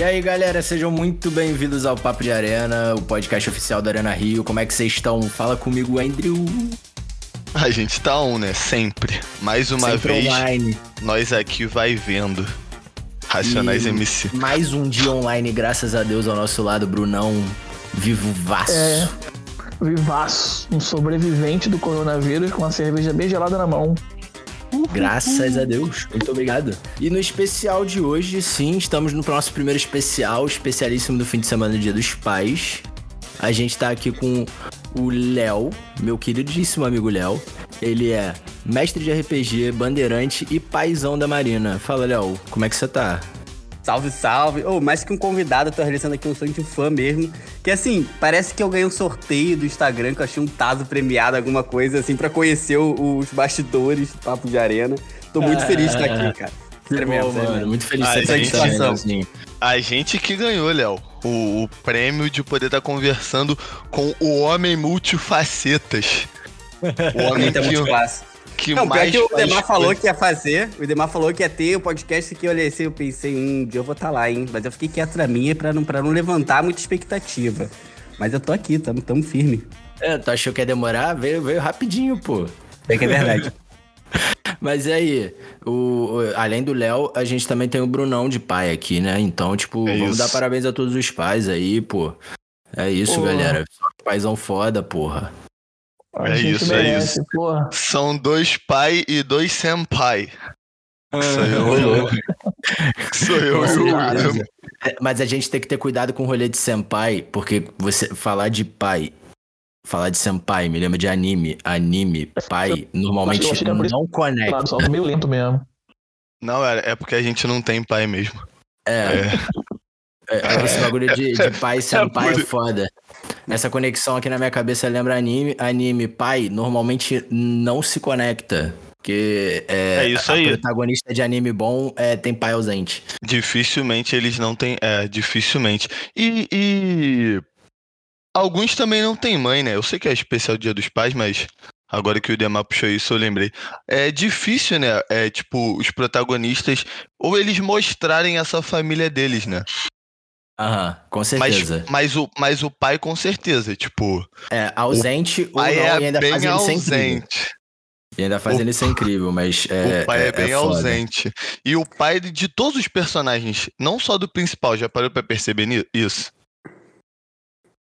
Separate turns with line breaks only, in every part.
E aí, galera, sejam muito bem-vindos ao Papo de Arena, o podcast oficial da Arena Rio. Como é que vocês estão? Fala comigo, Andrew.
A gente tá on, né? Sempre. Mais uma
Sempre
vez,
online.
nós aqui vai vendo. Racionais
E
MC.
Mais um dia online, graças a Deus, ao nosso lado, Brunão, vivo vaço.
É. Vivaço, um sobrevivente do coronavírus com uma cerveja bem gelada na mão.
Graças a Deus. Muito obrigado. E no especial de hoje, sim, estamos no nosso primeiro especial, especialíssimo do fim de semana do Dia dos Pais. A gente tá aqui com o Léo, meu queridíssimo amigo Léo. Ele é mestre de RPG, bandeirante e paizão da Marina. Fala, Léo, como é que você tá?
Salve, salve. Ô, mais que um convidado, eu tô realizando aqui um sonho de fã mesmo. Que assim, parece que eu ganhei um sorteio do Instagram, que eu achei um Tazo premiado, alguma coisa assim, pra conhecer o- os bastidores do Papo de Arena. Tô muito feliz de estar aqui, cara. Sério mesmo,
mano, muito feliz
Ah,
de estar aqui,
satisfação.
Léozinho.
A gente que ganhou, Léo. O, o prêmio de poder estar conversando com o homem multifacetas. O homem que. Que
Não, pior
mais
que o Demar falou que ia fazer, o Demar falou que ia ter o podcast que eu olhei assim, eu pensei, hum, um dia eu vou estar lá, hein? Mas eu fiquei quieto na minha pra não, pra não levantar muita expectativa. Mas eu tô aqui, tamo, tamo firme.
É, tu achou que ia demorar? Veio, veio rapidinho, pô.
É que é verdade.
Mas e aí, o, o- além do Léo, a gente também tem o Brunão de pai aqui, né? Então, tipo,
É
vamos
isso.
dar parabéns a todos os pais aí, pô. É isso,
Porra.
galera. Paizão foda, porra.
A
É isso, é
merece, porra.
São dois pai e dois senpai. Sou eu, Sou eu e
certeza.
William.
É, Mas a gente tem que ter cuidado com o rolê de senpai, porque você falar de pai, falar de senpai, me lembra de anime. Anime, pai, normalmente
eu isso
não conecta.
Claro, só meio lento mesmo.
Não, é, é porque a gente não tem pai mesmo.
É,
É.
é, esse bagulho de, de pai e senpai é
por-
foda. Essa conexão aqui na minha cabeça lembra anime. Anime, pai, normalmente não se conecta. Porque é,
É isso aí.
protagonista de anime bom é, tem pai ausente.
Dificilmente eles não têm. É, dificilmente. E, e alguns também não têm mãe, né? Eu sei que é especial Dia dos Pais, mas agora que o Demar puxou isso, eu lembrei. É difícil, né? É tipo, os protagonistas, ou eles mostrarem essa família deles, né?
Aham, com
Mas,
certeza.
mas, o, mas o pai, com certeza. Tipo,
É, ausente ou não,
pai
e
é
ainda
bem
faz ele ser incrível.
ausente.
E ainda faz
O-
ele ser incrível, mas é,
o pai é,
é-
bem
é
ausente. E o pai de todos os personagens, não só do principal, já parou pra perceber isso?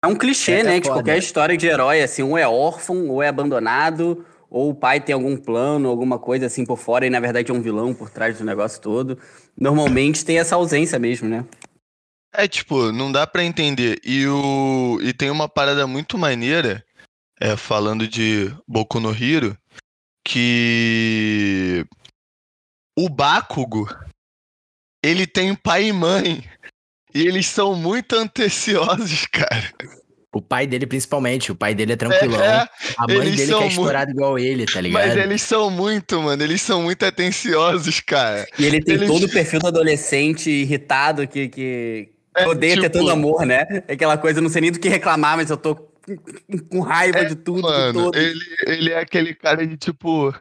É um clichê,
É, é
né? De
foda.
qualquer história de herói, assim, ou é órfão, ou é abandonado, ou o pai tem algum plano, alguma coisa assim por fora, e na verdade é um vilão por trás do negócio todo. Normalmente tem essa ausência mesmo, né?
É, tipo, não dá pra entender. E, o... e tem uma parada muito maneira, é, falando de Boku no Hero, que o Bakugo, ele tem pai e mãe. E eles são muito anteciosos, cara.
O pai dele, principalmente. O pai dele é tranquilão.
É,
a mãe
eles
dele que
são
é
muito-
estourada igual ele, tá ligado?
mas eles são muito, mano, eles são muito atenciosos, cara.
E ele tem
Eles-
todo o perfil do adolescente irritado que, que
É,
odeia ter
tipo,
tanto amor, né? É aquela coisa, não sei nem do que reclamar, mas eu tô com- raiva de tudo, de
Mano,
todos.
ele, ele é aquele cara de tipo,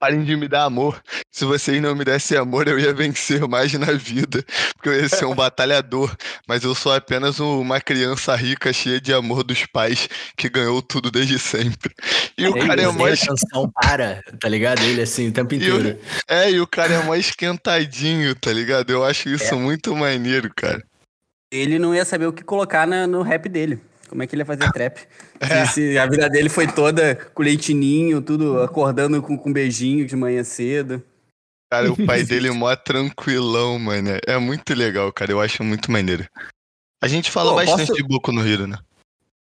parem de me dar amor. Se vocês não me dessem amor, eu ia vencer mais na vida. Porque eu ia ser um batalhador. Mas eu sou apenas um- uma criança rica, cheia de amor dos pais, que ganhou tudo desde sempre. E o
É
cara é mó es-
atenção para, tá ligado? Ele assim, o tempo
E o-
inteiro.
É, e o cara é mó esquentadinho, tá ligado? Eu acho isso muito maneiro, cara.
Ele não ia saber o que colocar na- no rap dele. Como é que ele ia fazer trap?
É.
Se, se a vida dele foi toda com leitinho, tudo acordando com, com beijinho de manhã cedo.
Cara, o pai dele é mó tranquilão, mano. É muito legal, cara. Eu acho muito maneiro. A gente fala
Pô,
bastante
posso-
de Boku no Hero, né?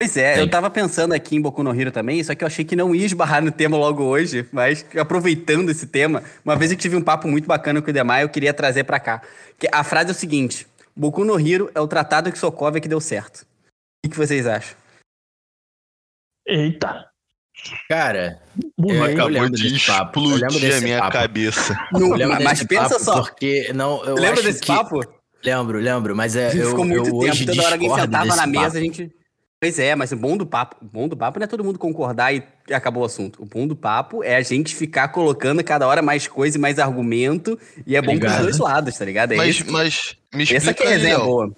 Pois é,
Sim.
eu tava pensando aqui em Boku no Hero também, só que eu achei que não ia esbarrar no tema logo hoje, mas aproveitando esse tema, uma vez eu tive um papo muito bacana com o Demar eu queria trazer pra cá. Que a frase é o seguinte: Boku no Hero é o tratado que Sokovia que deu certo. O que, vocês acham?
Eita.
Cara. Eu
Acabou de explodir a
desse
minha
papo.
cabeça.
Lembro
mas
desse
pensa
papo
só.
Porque, não, eu
Lembra
acho
desse
que...
papo?
Lembro, lembro, mas é,
A gente
eu,
ficou muito
eu
tempo,
hoje
toda hora alguém
discordo
sentava
desse
na mesa,
papo.
a gente. Pois é, mas o bom do papo, o bom do papo não é todo mundo concordar e acabou o assunto. O bom do papo é a gente ficar colocando cada hora mais coisa e mais argumento, e é bom pros
Obrigado.
dois lados, tá ligado? É
Mas,
isso
mas me
Essa
explica
que é a
aí,
resenha
Léo.
boa.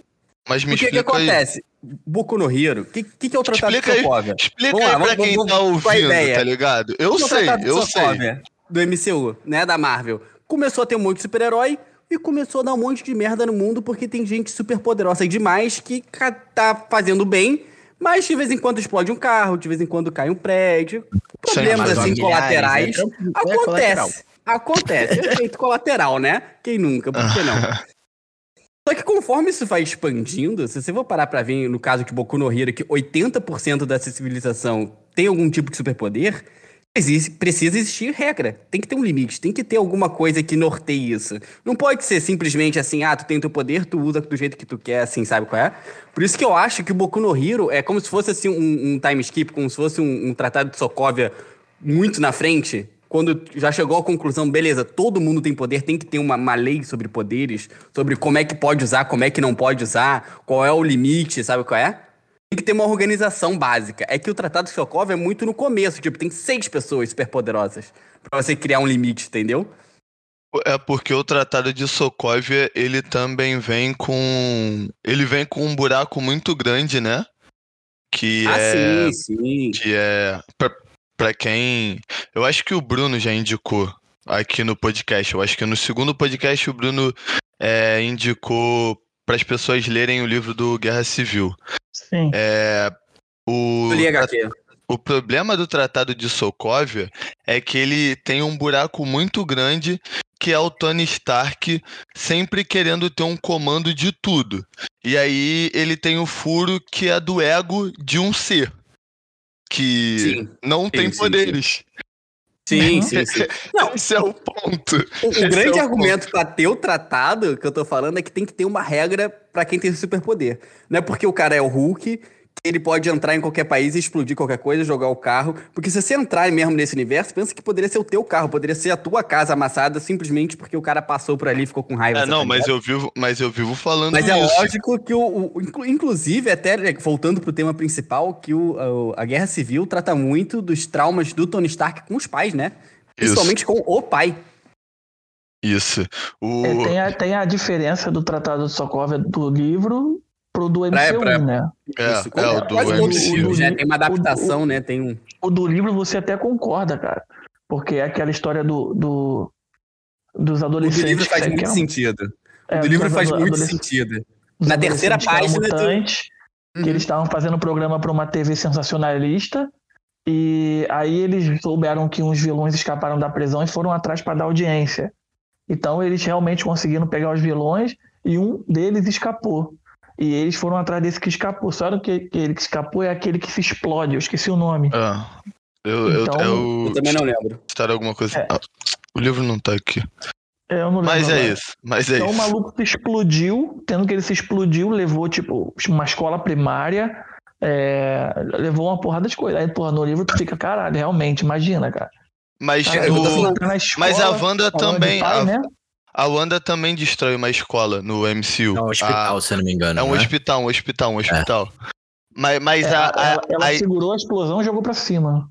Mas me
o que, que
explica aí.
acontece? Boku no Hero, o que, que, que é o Tratado
Explica
de
aí,
Sokovia?
explica
Vamos
aí
lá,
pra
vamos-
quem
vamos-
tá ouvindo, tá ligado? Eu
é o
sei,
Tratado de
eu sei.
Sokovia Do MCU, né, da Marvel. Começou a ter um monte de super-herói e começou a dar um monte de merda no mundo porque tem gente super poderosa e demais que tá fazendo bem, mas de vez em quando explode um carro, de vez em quando cai um prédio. Problemas
mas
assim colaterais.
é trampo- é colateral.
Acontece. Acontece. Efeito colateral, né? Quem nunca? Por que não? Só que conforme isso vai expandindo, se você for parar pra ver, no caso de Boku no Hero, que 80% dessa civilização tem algum tipo de superpoder, existe, precisa existir regra. Tem que ter um limite, tem que ter alguma coisa que norteie isso. Não pode ser simplesmente assim, ah, tu tem teu poder, tu usa do jeito que tu quer, assim, sabe qual é? Por isso que eu acho que o Boku no Hero é como se fosse assim um, um time skip, como se fosse um, um tratado de Sokovia muito na frente, quando já chegou à conclusão, beleza, todo mundo tem poder, tem que ter uma, uma lei sobre poderes, sobre como é que pode usar, como é que não pode usar, qual é o limite, sabe qual é? Tem que ter uma organização básica. É que o Tratado de Sokovia é muito no começo, tipo, tem seis pessoas superpoderosas pra você criar um limite, entendeu?
É porque o Tratado de Sokovia, ele também vem com. Ele vem com um buraco muito grande, né? Que
Ah,
é.
sim, sim.
Que é. Pra, pra quem. Eu acho que o Bruno já indicou aqui no podcast. Eu acho que no segundo podcast o Bruno é, indicou para as pessoas lerem o livro do Guerra Civil.
Sim.
É. O,
Eu li HQ.
o problema do Tratado de Sokovia é que ele tem um buraco muito grande que é o Tony Stark sempre querendo ter um comando de tudo. E aí ele tem o furo que é do ego de um ser que
Sim.
não tem
sim,
poderes.
Sim, sim, sim. Não,
Esse é o ponto.
O, o grande
é o
argumento pra ter o tratado que eu tô falando é que tem que ter uma regra pra quem tem superpoder. Não é porque o cara é o Hulk ele pode entrar em qualquer país e explodir qualquer coisa, jogar o carro. Porque se você entrar mesmo nesse universo, pensa que poderia ser o teu carro, poderia ser a tua casa amassada simplesmente porque o cara passou por ali e ficou com raiva.
É,
você
não,
tá
mas eu vivo, mas eu vivo falando
Mas é
isso.
lógico que o, o- inclu- inclusive até né, voltando pro tema principal, que o, o- a Guerra Civil trata muito dos traumas do Tony Stark com os pais, né? Principalmente com o pai.
Isso. O...
É, tem, a, tem a diferença do Tratado de Sokovia do livro pro do MCU,
Pra- pra-
né?
É,
Isso,
é, o do
os
MCU.
Tem uma adaptação,
o-
né? Tem um.
O do livro você até concorda, cara. Porque é aquela história do, do dos
O do
adolescentes.
livro faz
que
muito
eram-
sentido.
é,
O do livro faz muito
adolescentes-
sentido. Na terceira
adolescentes que
página do-
mutantes,
Uhum.
que eles estavam fazendo um programa para uma TV sensacionalista. E aí eles souberam que uns vilões escaparam da prisão e foram atrás para dar audiência. Então eles realmente conseguiram pegar os vilões e um deles escapou. E eles foram atrás desse que escapou. Só que aquele que escapou é aquele que se explode. Eu esqueci o nome.
Ah, eu, eu,
Então,
eu,
Eu também não lembro.
Citaram alguma coisa.
É.
Ah, o livro não tá aqui.
Eu não lembro
Mas é
agora.
isso. Mas é
Então o
isso.
maluco se explodiu, tendo que ele se explodiu, levou, tipo, uma escola primária, é, levou uma porrada de coisa. Aí, porra, no livro tu fica, caralho, realmente, imagina, cara.
Mas,
Cara,
eu
o-
Tá na escola,
mas a Wanda
de
também.
pai,
a,
né?
A Wanda também destrói uma escola no MCU.
É um hospital,
Ah,
se eu não me engano.
é um
não
hospital, um hospital, um hospital. Mas, mas
É,
a, a-
ela, ela
aí-
segurou a explosão e jogou pra cima.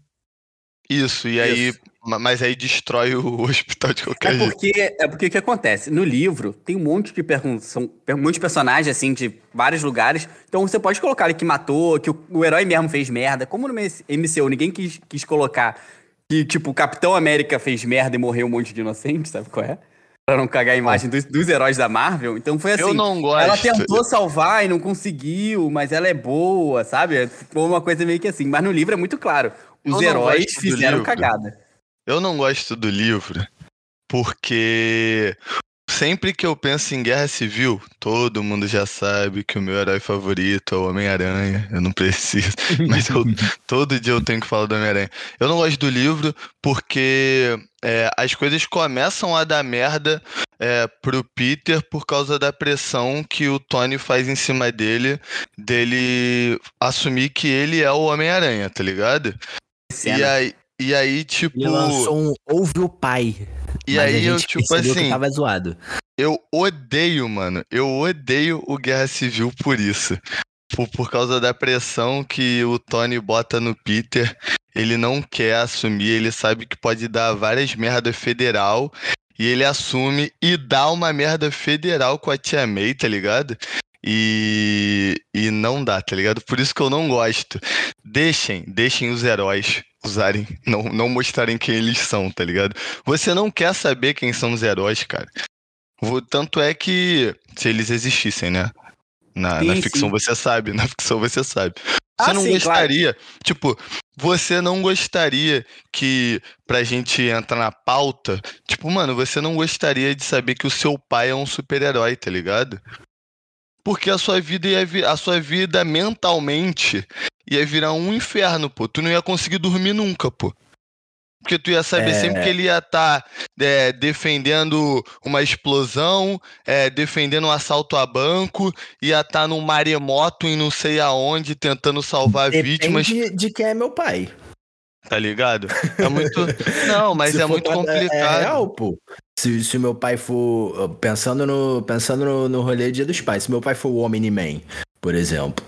Isso, e aí.
Isso.
ma- Mas aí destrói o hospital de qualquer
É
jeito.
porque, é porque o que acontece? No livro, tem um monte de perguntas, são muitos personagens, assim, de vários lugares. Então você pode colocar ali que matou, que o, o herói mesmo fez merda. Como no MCU ninguém quis, quis colocar que, tipo, o Capitão América fez merda e morreu um monte de inocente, sabe qual é? Pra não cagar a imagem dos, dos heróis da Marvel. Então foi assim.
Eu não gosto.
Ela tentou salvar e não conseguiu, mas ela é boa, sabe? Ficou uma coisa meio que assim. Mas no livro é muito claro. Os
Eu
heróis fizeram cagada.
Eu não gosto do livro porque sempre que eu penso em guerra civil, todo mundo já sabe que o meu herói favorito é o Homem-Aranha. Eu não preciso, mas eu- todo dia eu tenho que falar do Homem-Aranha. Eu não gosto do livro porque é, as coisas começam a dar merda é, pro Peter por causa da pressão que o Tony faz em cima dele, dele assumir que ele é o Homem-Aranha, tá ligado? E aí, e aí, tipo.
Ele lançou um Ouve o Pai.
E
mas
aí eu, tipo assim,
tava zoado.
eu odeio, mano. Eu odeio o Guerra Civil por isso. Por, por causa da pressão que o Tony bota no Peter. Ele não quer assumir, ele sabe que pode dar várias merda federal. E ele assume e dá uma merda federal com a Tia May, tá ligado? E, e não dá, tá ligado? Por isso que eu não gosto. Deixem, deixem os heróis usarem, não, não mostrarem quem eles são, tá ligado? Você não quer saber quem são os heróis, cara. Tanto é que, se eles existissem, né? Na, sim, na ficção sim. você sabe, na ficção você sabe. Você ah, não sim, gostaria, claro. tipo, você não gostaria que, pra gente entrar na pauta, tipo, mano, você não gostaria de saber que o seu pai é um super-herói, tá ligado? Porque a sua vida ia a sua vida mentalmente ia virar um inferno, pô. Tu não ia conseguir dormir nunca, pô. Porque tu ia saber é... sempre que ele ia estar tá, é, defendendo uma explosão, é, defendendo um assalto a banco, ia estar tá num maremoto em não sei aonde, tentando salvar
Depende
vítimas.
de quem é meu pai.
Tá ligado? É muito. Não, mas é muito complicado. É real,
pô. Se, se meu pai for. Pensando no, pensando no, no rolê Dia dos Pais, se meu pai for o Omni-Man, por exemplo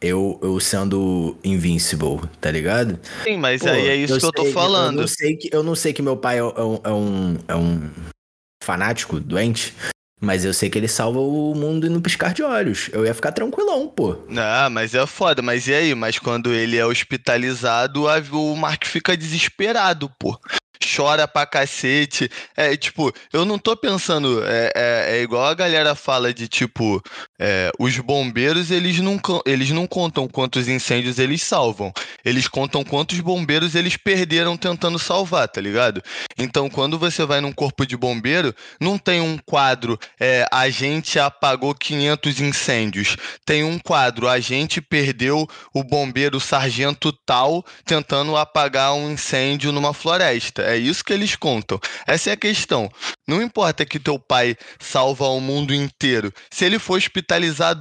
eu, eu sendo invincible, tá ligado?
Sim, mas Pô, aí é isso eu que eu tô falando.
Eu não, sei que, eu não sei que meu pai é, um, é, um, é um fanático, doente, mas eu sei que ele salva o mundo no piscar de olhos. Eu ia ficar tranquilão, pô.
Ah, mas é foda. Mas e aí? Mas quando ele é hospitalizado, o Mark fica desesperado, pô chora pra cacete. É, tipo, eu não tô pensando. É, é, é igual a galera fala de, tipo, é, os bombeiros, eles não, eles não contam quantos incêndios eles salvam. Eles contam quantos bombeiros eles perderam tentando salvar, tá ligado? Então, quando você vai num corpo de bombeiro, não tem um quadro, é, a gente apagou 500 incêndios. Tem um quadro, a gente perdeu o bombeiro sargento tal tentando apagar um incêndio numa floresta. É isso que eles contam. Essa é a questão. Não importa que teu pai salva o mundo inteiro. Se ele for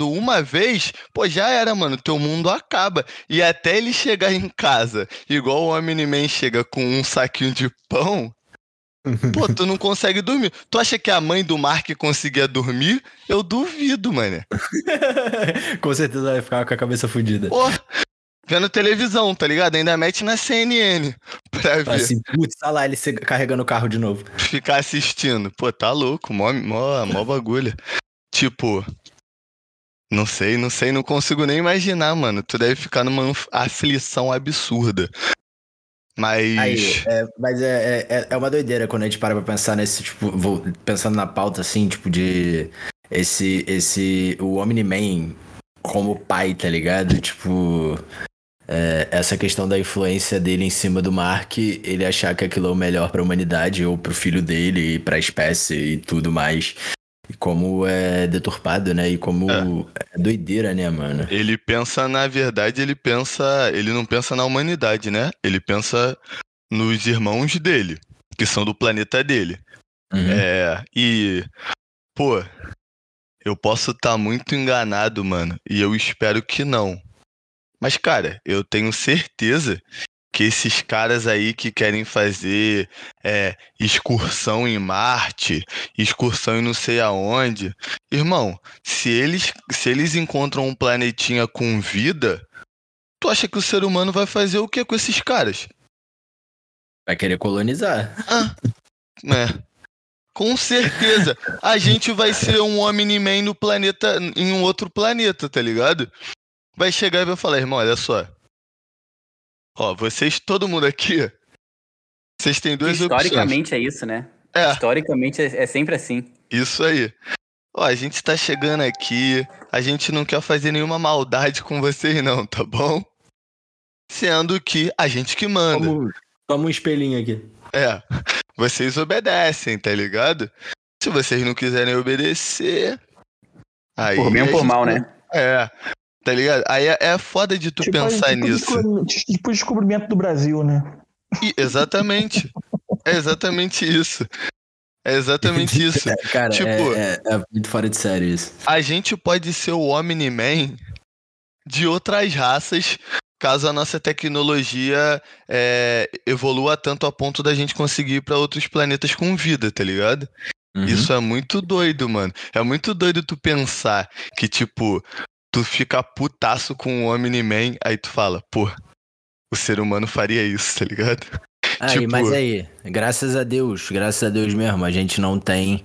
uma vez, pô, já era, mano. Teu mundo acaba. E até ele chegar em casa, igual o Omni-Man chega com um saquinho de pão, Pô, tu não consegue dormir. Tu acha que a mãe do Mark conseguia dormir? Eu duvido, mano.
com certeza vai ficar com a cabeça fodida.
Pô, vendo televisão, tá ligado? Ainda mete na CNN pra ver.
Assim, putz, tá lá ele carregando o carro de novo.
Ficar assistindo. Pô, tá louco, mó, mó, mó bagulho. Tipo, não sei, não sei, não consigo nem imaginar, mano. Tu deve ficar numa aflição absurda. Mas.
Aí, é, mas é, é, é uma doideira quando a gente para pra pensar nesse, tipo, vou, pensando na pauta, assim, tipo, de. Esse. esse o Omni-Man como pai, tá ligado? Tipo é, essa questão da influência dele em cima do Mark, ele achar que aquilo é o melhor para a humanidade ou para o filho dele, para a espécie e tudo mais. E como é deturpado, né? E como é. é. doideira, né, mano?
Ele pensa, na verdade, ele pensa. Ele não pensa na humanidade, né? Ele pensa nos irmãos dele, que são do planeta dele. Uhum. É. E. Pô, eu posso estar tá muito enganado, mano. E eu espero que não. Mas, cara, eu tenho certeza que esses caras aí que querem fazer é, excursão em Marte, excursão em não sei aonde, irmão, se eles, se eles encontram um planetinha com vida, tu acha que o ser humano vai fazer o que com esses caras?
Vai querer colonizar.
Ah, né? Com certeza. A gente vai ser um Omni-Man no planeta, em um outro planeta, tá ligado? vai chegar e vai falar, irmão, olha só. Ó, vocês, todo mundo aqui, vocês têm duas
Historicamente
opções.
é isso, né? É. Historicamente é, é sempre assim.
Isso aí. Ó, a gente tá chegando aqui, a gente não quer fazer nenhuma maldade com vocês não, tá bom? Sendo que a gente que manda.
Toma, toma um espelhinho aqui.
É, vocês obedecem, tá ligado? Se vocês não quiserem obedecer. Aí
por bem ou por mal, né?
É. Tá ligado? Aí é, é foda de tu tipo, pensar tipo nisso.
Tipo o descobrimento do Brasil, né?
E, exatamente. é exatamente isso. É exatamente isso.
Cara, tipo, é, é, é, muito fora de série isso.
A gente pode ser o Omni-Man de outras raças caso a nossa tecnologia é, evolua tanto a ponto da gente conseguir ir para outros planetas com vida, tá ligado? Uhum. Isso é muito doido, mano. É muito doido tu pensar que, tipo, tu fica putaço com o Omni-Man, aí tu fala, pô, o ser humano faria isso, tá ligado?
Aí, tipo... mas aí, graças a Deus, graças a Deus mesmo, a gente não tem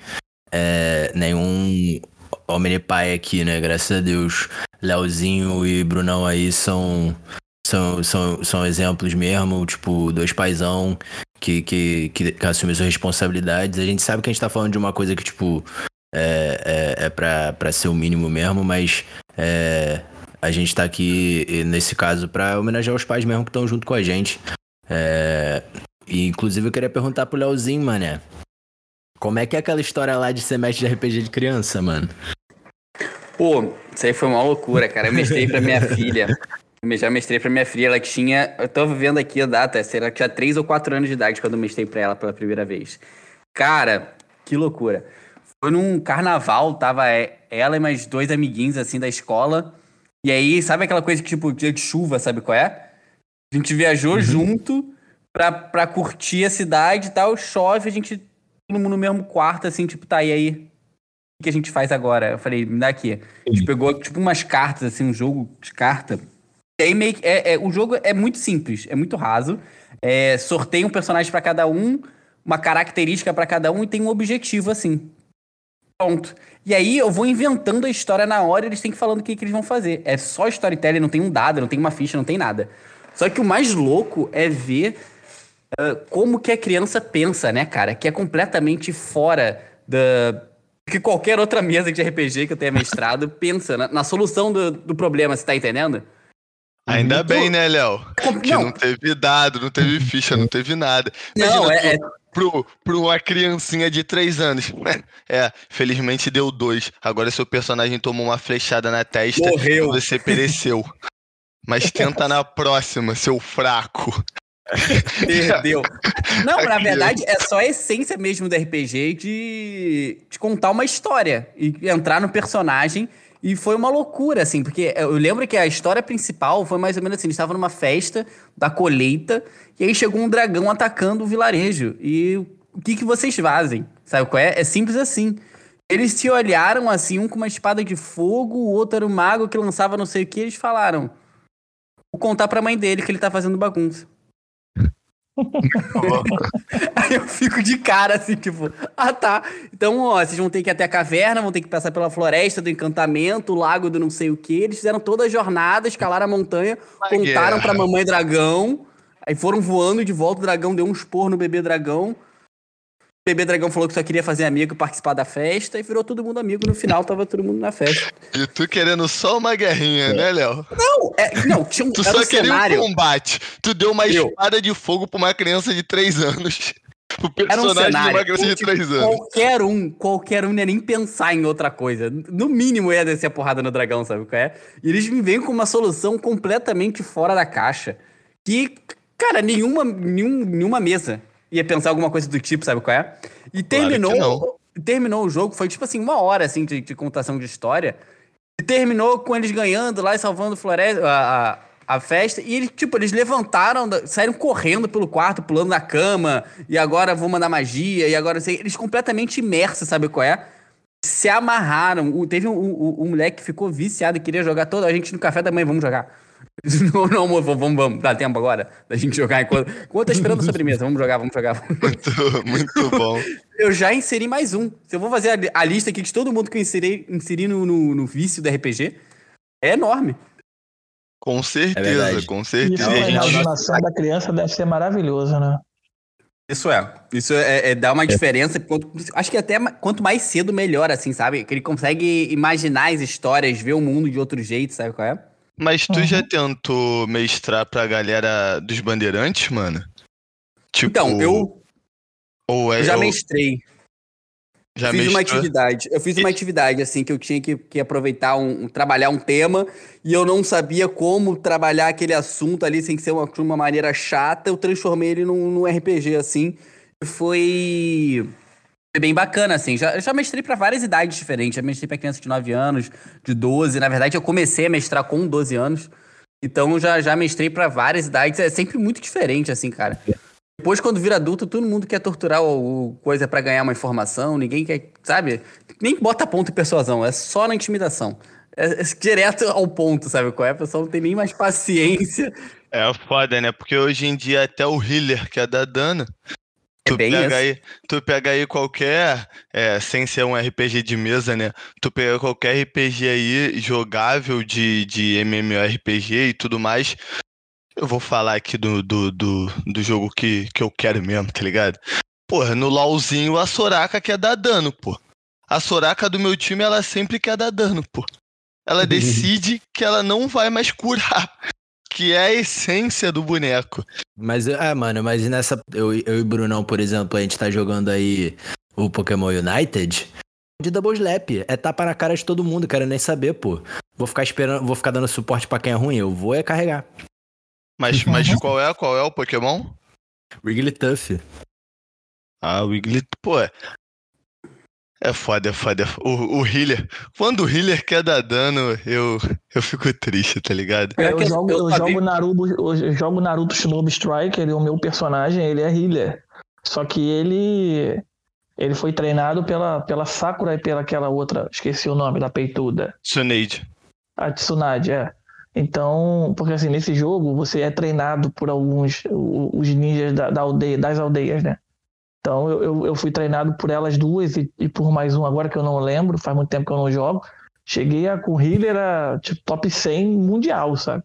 é, nenhum Omnipai aqui, né? Graças a Deus. Leozinho e Brunão aí são, são, são, são exemplos mesmo, tipo, dois paizão que, que, que, que assumem suas responsabilidades. A gente sabe que a gente tá falando de uma coisa que, tipo, é, é, é pra ser o mínimo mesmo, mas é, a gente tá aqui, nesse caso, pra homenagear os pais mesmo que estão junto com a gente. É, e, inclusive, eu queria perguntar pro Leozinho, mané. Como é que é aquela história lá de semestre de RPG de criança, mano?
Pô, isso aí foi uma loucura, cara. Eu mestrei pra minha filha. Eu já mestrei pra minha filha. Ela tinha. Eu tô vendo aqui a data. Ela tinha 3 ou 4 anos de idade quando eu mestrei pra ela pela primeira vez. Cara, que loucura. Foi num carnaval, tava ela e mais dois amiguinhos, assim, da escola. E aí, sabe aquela coisa que, tipo, dia de chuva, sabe qual é? A gente viajou uhum. junto pra, pra curtir a cidade e tal. Chove, a gente todo mundo no mesmo quarto, assim, tipo, tá, e aí? O que a gente faz agora? Eu falei, me dá aqui. A gente pegou, tipo, umas cartas, assim, um jogo de carta. E aí, meio que, é, é, o jogo é muito simples, é muito raso. É, sorteia um personagem para cada um, uma característica para cada um e tem um objetivo, assim. Pronto. E aí eu vou inventando a história na hora e eles têm que falando o que, que eles vão fazer. É só storytelling, não tem um dado, não tem uma ficha, não tem nada. Só que o mais louco é ver uh, como que a criança pensa, né, cara? Que é completamente fora da que qualquer outra mesa de RPG que eu tenha mestrado pensa na, na solução do, do problema, você tá entendendo?
Ainda Muito... bem, né, Léo? Que não. não. teve dado, não teve ficha, não teve nada.
Imagina não, é, é...
Pro, pro uma criancinha de 3 anos. É, felizmente deu dois. Agora seu personagem tomou uma flechada na testa
Morreu.
e você pereceu. Mas tenta na próxima, seu fraco.
Perdeu. Não, na verdade, é só a essência mesmo do RPG de, de contar uma história e entrar no personagem. E foi uma loucura, assim, porque eu lembro que a história principal foi mais ou menos assim: eles estavam numa festa da colheita, e aí chegou um dragão atacando o vilarejo. E o que, que vocês fazem? Sabe qual é? É simples assim. Eles se olharam assim, um com uma espada de fogo, o outro era um mago que lançava não sei o que, eles falaram. Vou contar pra mãe dele que ele tá fazendo bagunça. Aí eu fico de cara assim, tipo, ah tá. Então, ó, vocês vão ter que ir até a caverna, vão ter que passar pela floresta do encantamento, o lago do não sei o que. Eles fizeram toda a jornada, escalaram a montanha, contaram pra mamãe dragão. Aí foram voando de volta, o dragão deu um expor no bebê dragão bebê dragão falou que só queria fazer amigo, participar da festa e virou todo mundo amigo. No final tava todo mundo na festa.
E tu querendo só uma guerrinha, é. né, Léo?
Não, é, não, tinha um,
tu só um queria cenário. um combate. Tu deu uma Eu. espada de fogo pra uma criança de 3 anos.
O personagem era um cenário, de uma criança de 3 anos. Qualquer um, qualquer um não ia nem pensar em outra coisa. No mínimo ia descer a porrada no dragão, sabe o que é? E eles me vêm com uma solução completamente fora da caixa. Que, cara, nenhuma, nenhum, nenhuma mesa ia pensar alguma coisa do tipo, sabe qual é? E terminou, claro terminou o jogo, foi tipo assim, uma hora assim de, de, contação de história. E terminou com eles ganhando lá e salvando floresta, a, a, a, festa. E eles, tipo, eles levantaram, saíram correndo pelo quarto, pulando na cama, e agora vou mandar magia, e agora assim, eles completamente imersos, sabe qual é? Se amarraram. Teve um, um, um moleque que ficou viciado e queria jogar toda a gente no café da manhã, vamos jogar. Não, não, amor, vamos, vamos, dá tempo agora da gente jogar enquanto. Enquanto tá esperando a sobremesa, vamos jogar, vamos jogar.
Muito, muito bom.
Eu já inseri mais um. Se eu vou fazer a, a lista aqui de todo mundo que eu inseri, inseri no, no, no vício do RPG, é enorme.
Com certeza, é com certeza. Isso,
a, gente... animação da criança deve ser maravilhosa, né?
Isso é. Isso é, é dá uma é. diferença. Quanto, acho que até quanto mais cedo, melhor, assim, sabe? Que ele consegue imaginar as histórias, ver o mundo de outro jeito, sabe qual é?
Mas tu uhum. já tentou mestrar pra galera dos bandeirantes, mano?
Tipo, então, eu, ou é, eu já ou... mestrei. Já fiz mestrou? uma atividade. Eu fiz uma atividade, assim, que eu tinha que, que aproveitar, um, trabalhar um tema, e eu não sabia como trabalhar aquele assunto ali sem ser uma, de uma maneira chata. Eu transformei ele num, num RPG, assim. Foi foi bem bacana, assim. Já, já mestrei para várias idades diferentes. Já mestrei para criança de 9 anos, de 12. Na verdade, eu comecei a mestrar com 12 anos. Então, já, já mestrei para várias idades. É sempre muito diferente, assim, cara. Depois, quando vira adulto, todo mundo quer torturar o, coisa para ganhar uma informação. Ninguém quer, sabe? Nem bota ponto em persuasão. É só na intimidação. É, é direto ao ponto, sabe qual é? A pessoa não tem nem mais paciência.
É foda, né? Porque hoje em dia até o healer que é da dano Tu
É
pega, aí, tu pega aí qualquer, é, sem ser um RPG de mesa, né? Tu pega qualquer RPG aí jogável de, de MMORPG e tudo mais. Eu vou falar aqui do, do, do, do jogo que, que eu quero mesmo, tá ligado? Porra, no LoLzinho a Soraka quer dar dano, pô. A Soraka do meu time, ela sempre quer dar dano, pô. Ela decide que ela não vai mais curar. Que é a essência do boneco.
Mas, é, mano, mas nessa. Eu, eu e Brunão, por exemplo, a gente tá jogando aí o Pokémon United. De Double Slap. É tapa na cara de todo mundo, quero nem saber, pô. Vou ficar esperando, vou ficar dando suporte pra quem é ruim, eu vou é carregar.
Mas, mas qual é, qual é o Pokémon?
Wigglytuff.
Ah, o Wiggly, pô. É- É foda, é foda. é O, o healer. Quando o healer quer dar dano, eu, eu fico triste, tá ligado?
Pior
Eu
que
jogo,
eu
eu jogo Naruto, eu jogo Naruto Shinobi Strike, ele é o meu personagem, ele é healer. Só que ele ele foi treinado pela, pela Sakura e pela aquela outra, esqueci o nome da peituda,
Tsunade.
a Tsunade, é. Então, porque assim, nesse jogo você é treinado por alguns os ninjas da, da aldeia, das aldeias, né? Então eu, eu, eu fui treinado por elas duas e, e por mais um agora que eu não lembro, faz muito tempo que eu não jogo. Cheguei a com healer a tipo, top 100 mundial, sabe?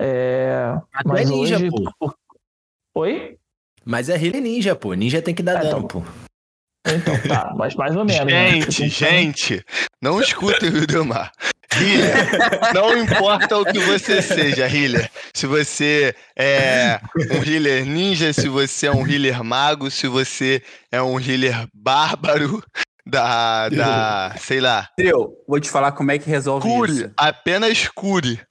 É,
Mas é ninja,
hoje.
pô.
Oi?
Mas é healer ninja, pô. Ninja tem que dar
É,
dano,
então.
pô.
Então, tá, mas mais ou menos. né?
Gente,
Tipo,
gente, não escutem o Vildomar. Healer, não importa o que você seja, healer. Se você é um healer ninja, se você é um healer mago, se você é um healer bárbaro da, da sei lá,
Trio, vou te falar como é que resolve
cure,
isso. Vou
apenas cure.
te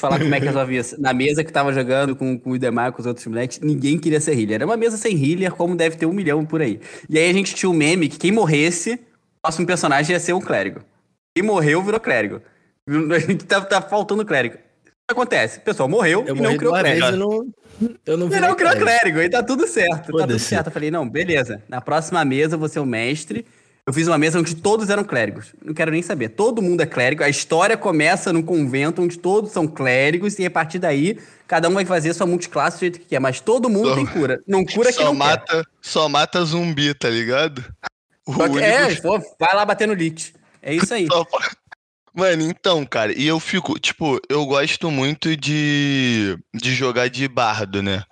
falar como é que resolve isso. Na mesa que tava jogando com, com o Idemar e com os outros moleques, ninguém queria ser healer. Era uma mesa sem healer, como deve ter um milhão por aí. E aí a gente tinha um meme que quem morresse, o próximo personagem ia ser um clérigo. Quem morreu virou clérigo. A gente tá, tá faltando clérigo. O que acontece? O pessoal morreu
Eu
e não criou clérigo.
vezes e não. Eu não
E
vi.
não criou clérigo, aí tá tudo certo. Tá tudo certo. Eu falei, não, beleza. Na próxima mesa eu vou ser o mestre. Eu fiz uma mesa onde todos eram clérigos. Não quero nem saber. Todo mundo é clérigo. A história começa num convento onde todos são clérigos. E a partir daí, cada um vai fazer sua multiclasse do jeito que quer. Mas todo mundo
Só-
tem cura. Não cura quem
Só
não quer.
mata, só mata zumbi, tá ligado? O
Só que-
único
é, pô, vai lá bater no lit. É isso aí.
Mano, então, cara, e eu fico, tipo, eu gosto muito de, de jogar de bardo, né?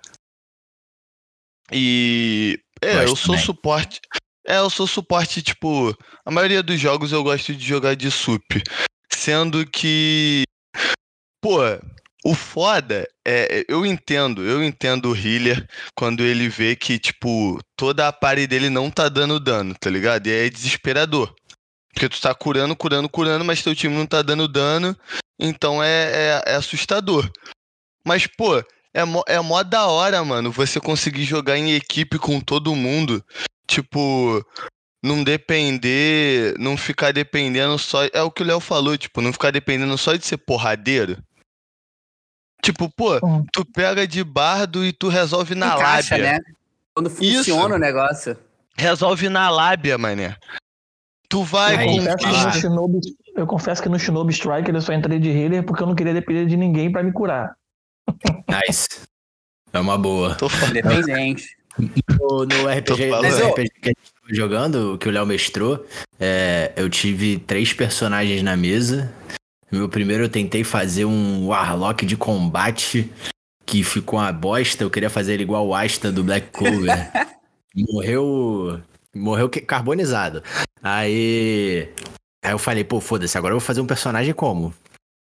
E é,
Gosto
eu sou
também.
suporte. É, eu sou suporte, tipo, a maioria dos jogos eu gosto de jogar de sup. Sendo que, pô, o foda é, eu entendo, eu entendo o healer quando ele vê que, tipo, toda a party dele não tá dando dano, tá ligado? E aí é desesperador. Porque tu tá curando, curando, curando, mas teu time não tá dando dano, então é, é, é assustador. Mas, pô, é mó, é mó da hora, mano, você conseguir jogar em equipe com todo mundo. Tipo, não depender, não ficar dependendo só. É o que o Léo falou, tipo, não ficar dependendo só de ser porradeiro. Tipo, pô,
Hum.
tu pega de bardo e tu resolve na
Encaixa,
lábia.
né? Quando funciona o negócio.
Resolve na lábia, mané. Tu vai
Eu confesso, que
falar.
no Shinobi, eu confesso que no Shinobi Strike eu só entrei de healer porque eu não queria depender de ninguém pra me curar.
Nice. É uma boa.
Tô falando.
Independente.
No, no RPG,
Mas eu-
RPG que a gente tava jogando, que o Léo mestrou, é, eu tive três personagens na mesa. Meu primeiro eu tentei fazer um Warlock de combate que ficou uma bosta. Eu queria fazer ele igual o Asta do Black Clover. morreu. Morreu que- carbonizado. Aí. Aí eu falei, pô, foda-se, agora eu vou fazer um personagem como?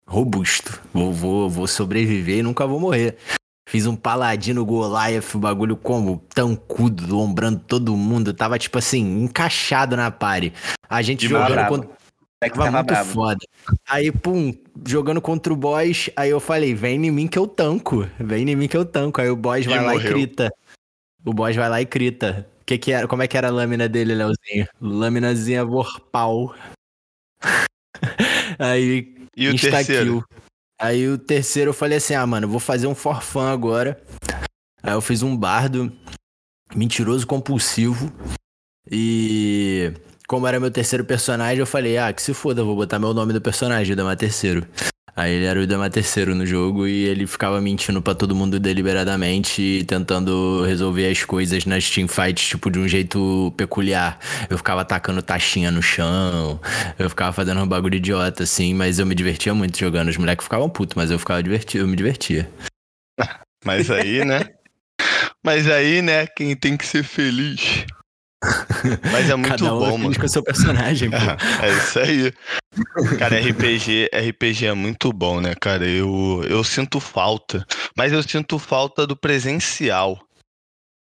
Robusto. Vou, vou, vou sobreviver e nunca vou morrer. Fiz um paladino Goliath, o bagulho como? Tancudo, lombrando todo mundo. Tava, tipo assim, encaixado na party. A gente jogando contra.
É que
Tava
tava
muito
bravo.
foda. Aí, pum, jogando contra o boss. Aí eu falei, vem em mim que eu tanco. Vem em mim que eu tanco. Aí o boss
E
vai lá
morreu.
e crita. O boss vai lá e crita. Que que era? Como é que era a lâmina dele, Leozinho? Lâminazinha vorpal. Aí
E o terceiro?
Aí o terceiro eu falei assim, ah, mano, vou fazer um forfã agora. Aí eu fiz um bardo mentiroso compulsivo. E como era meu terceiro personagem, eu falei, ah, que se foda, vou botar meu nome do personagem, Dama Terceiro. Aí ele era o Idama terceiro no jogo e ele ficava mentindo pra todo mundo deliberadamente e tentando resolver as coisas nas teamfights, tipo, de um jeito peculiar. Eu ficava atacando taxinha no chão, eu ficava fazendo um bagulho idiota, assim, mas eu me divertia muito jogando. Os moleques ficavam putos, mas eu ficava divertido, eu me divertia.
Mas aí, né? Mas aí, né, quem tem que ser feliz. Mas é muito
Cada um
bom,
é
mano.
com seu personagem, pô.
É isso aí. Cara, RPG, RPG é muito bom, né, cara? Eu, eu sinto falta. Mas eu sinto falta do presencial.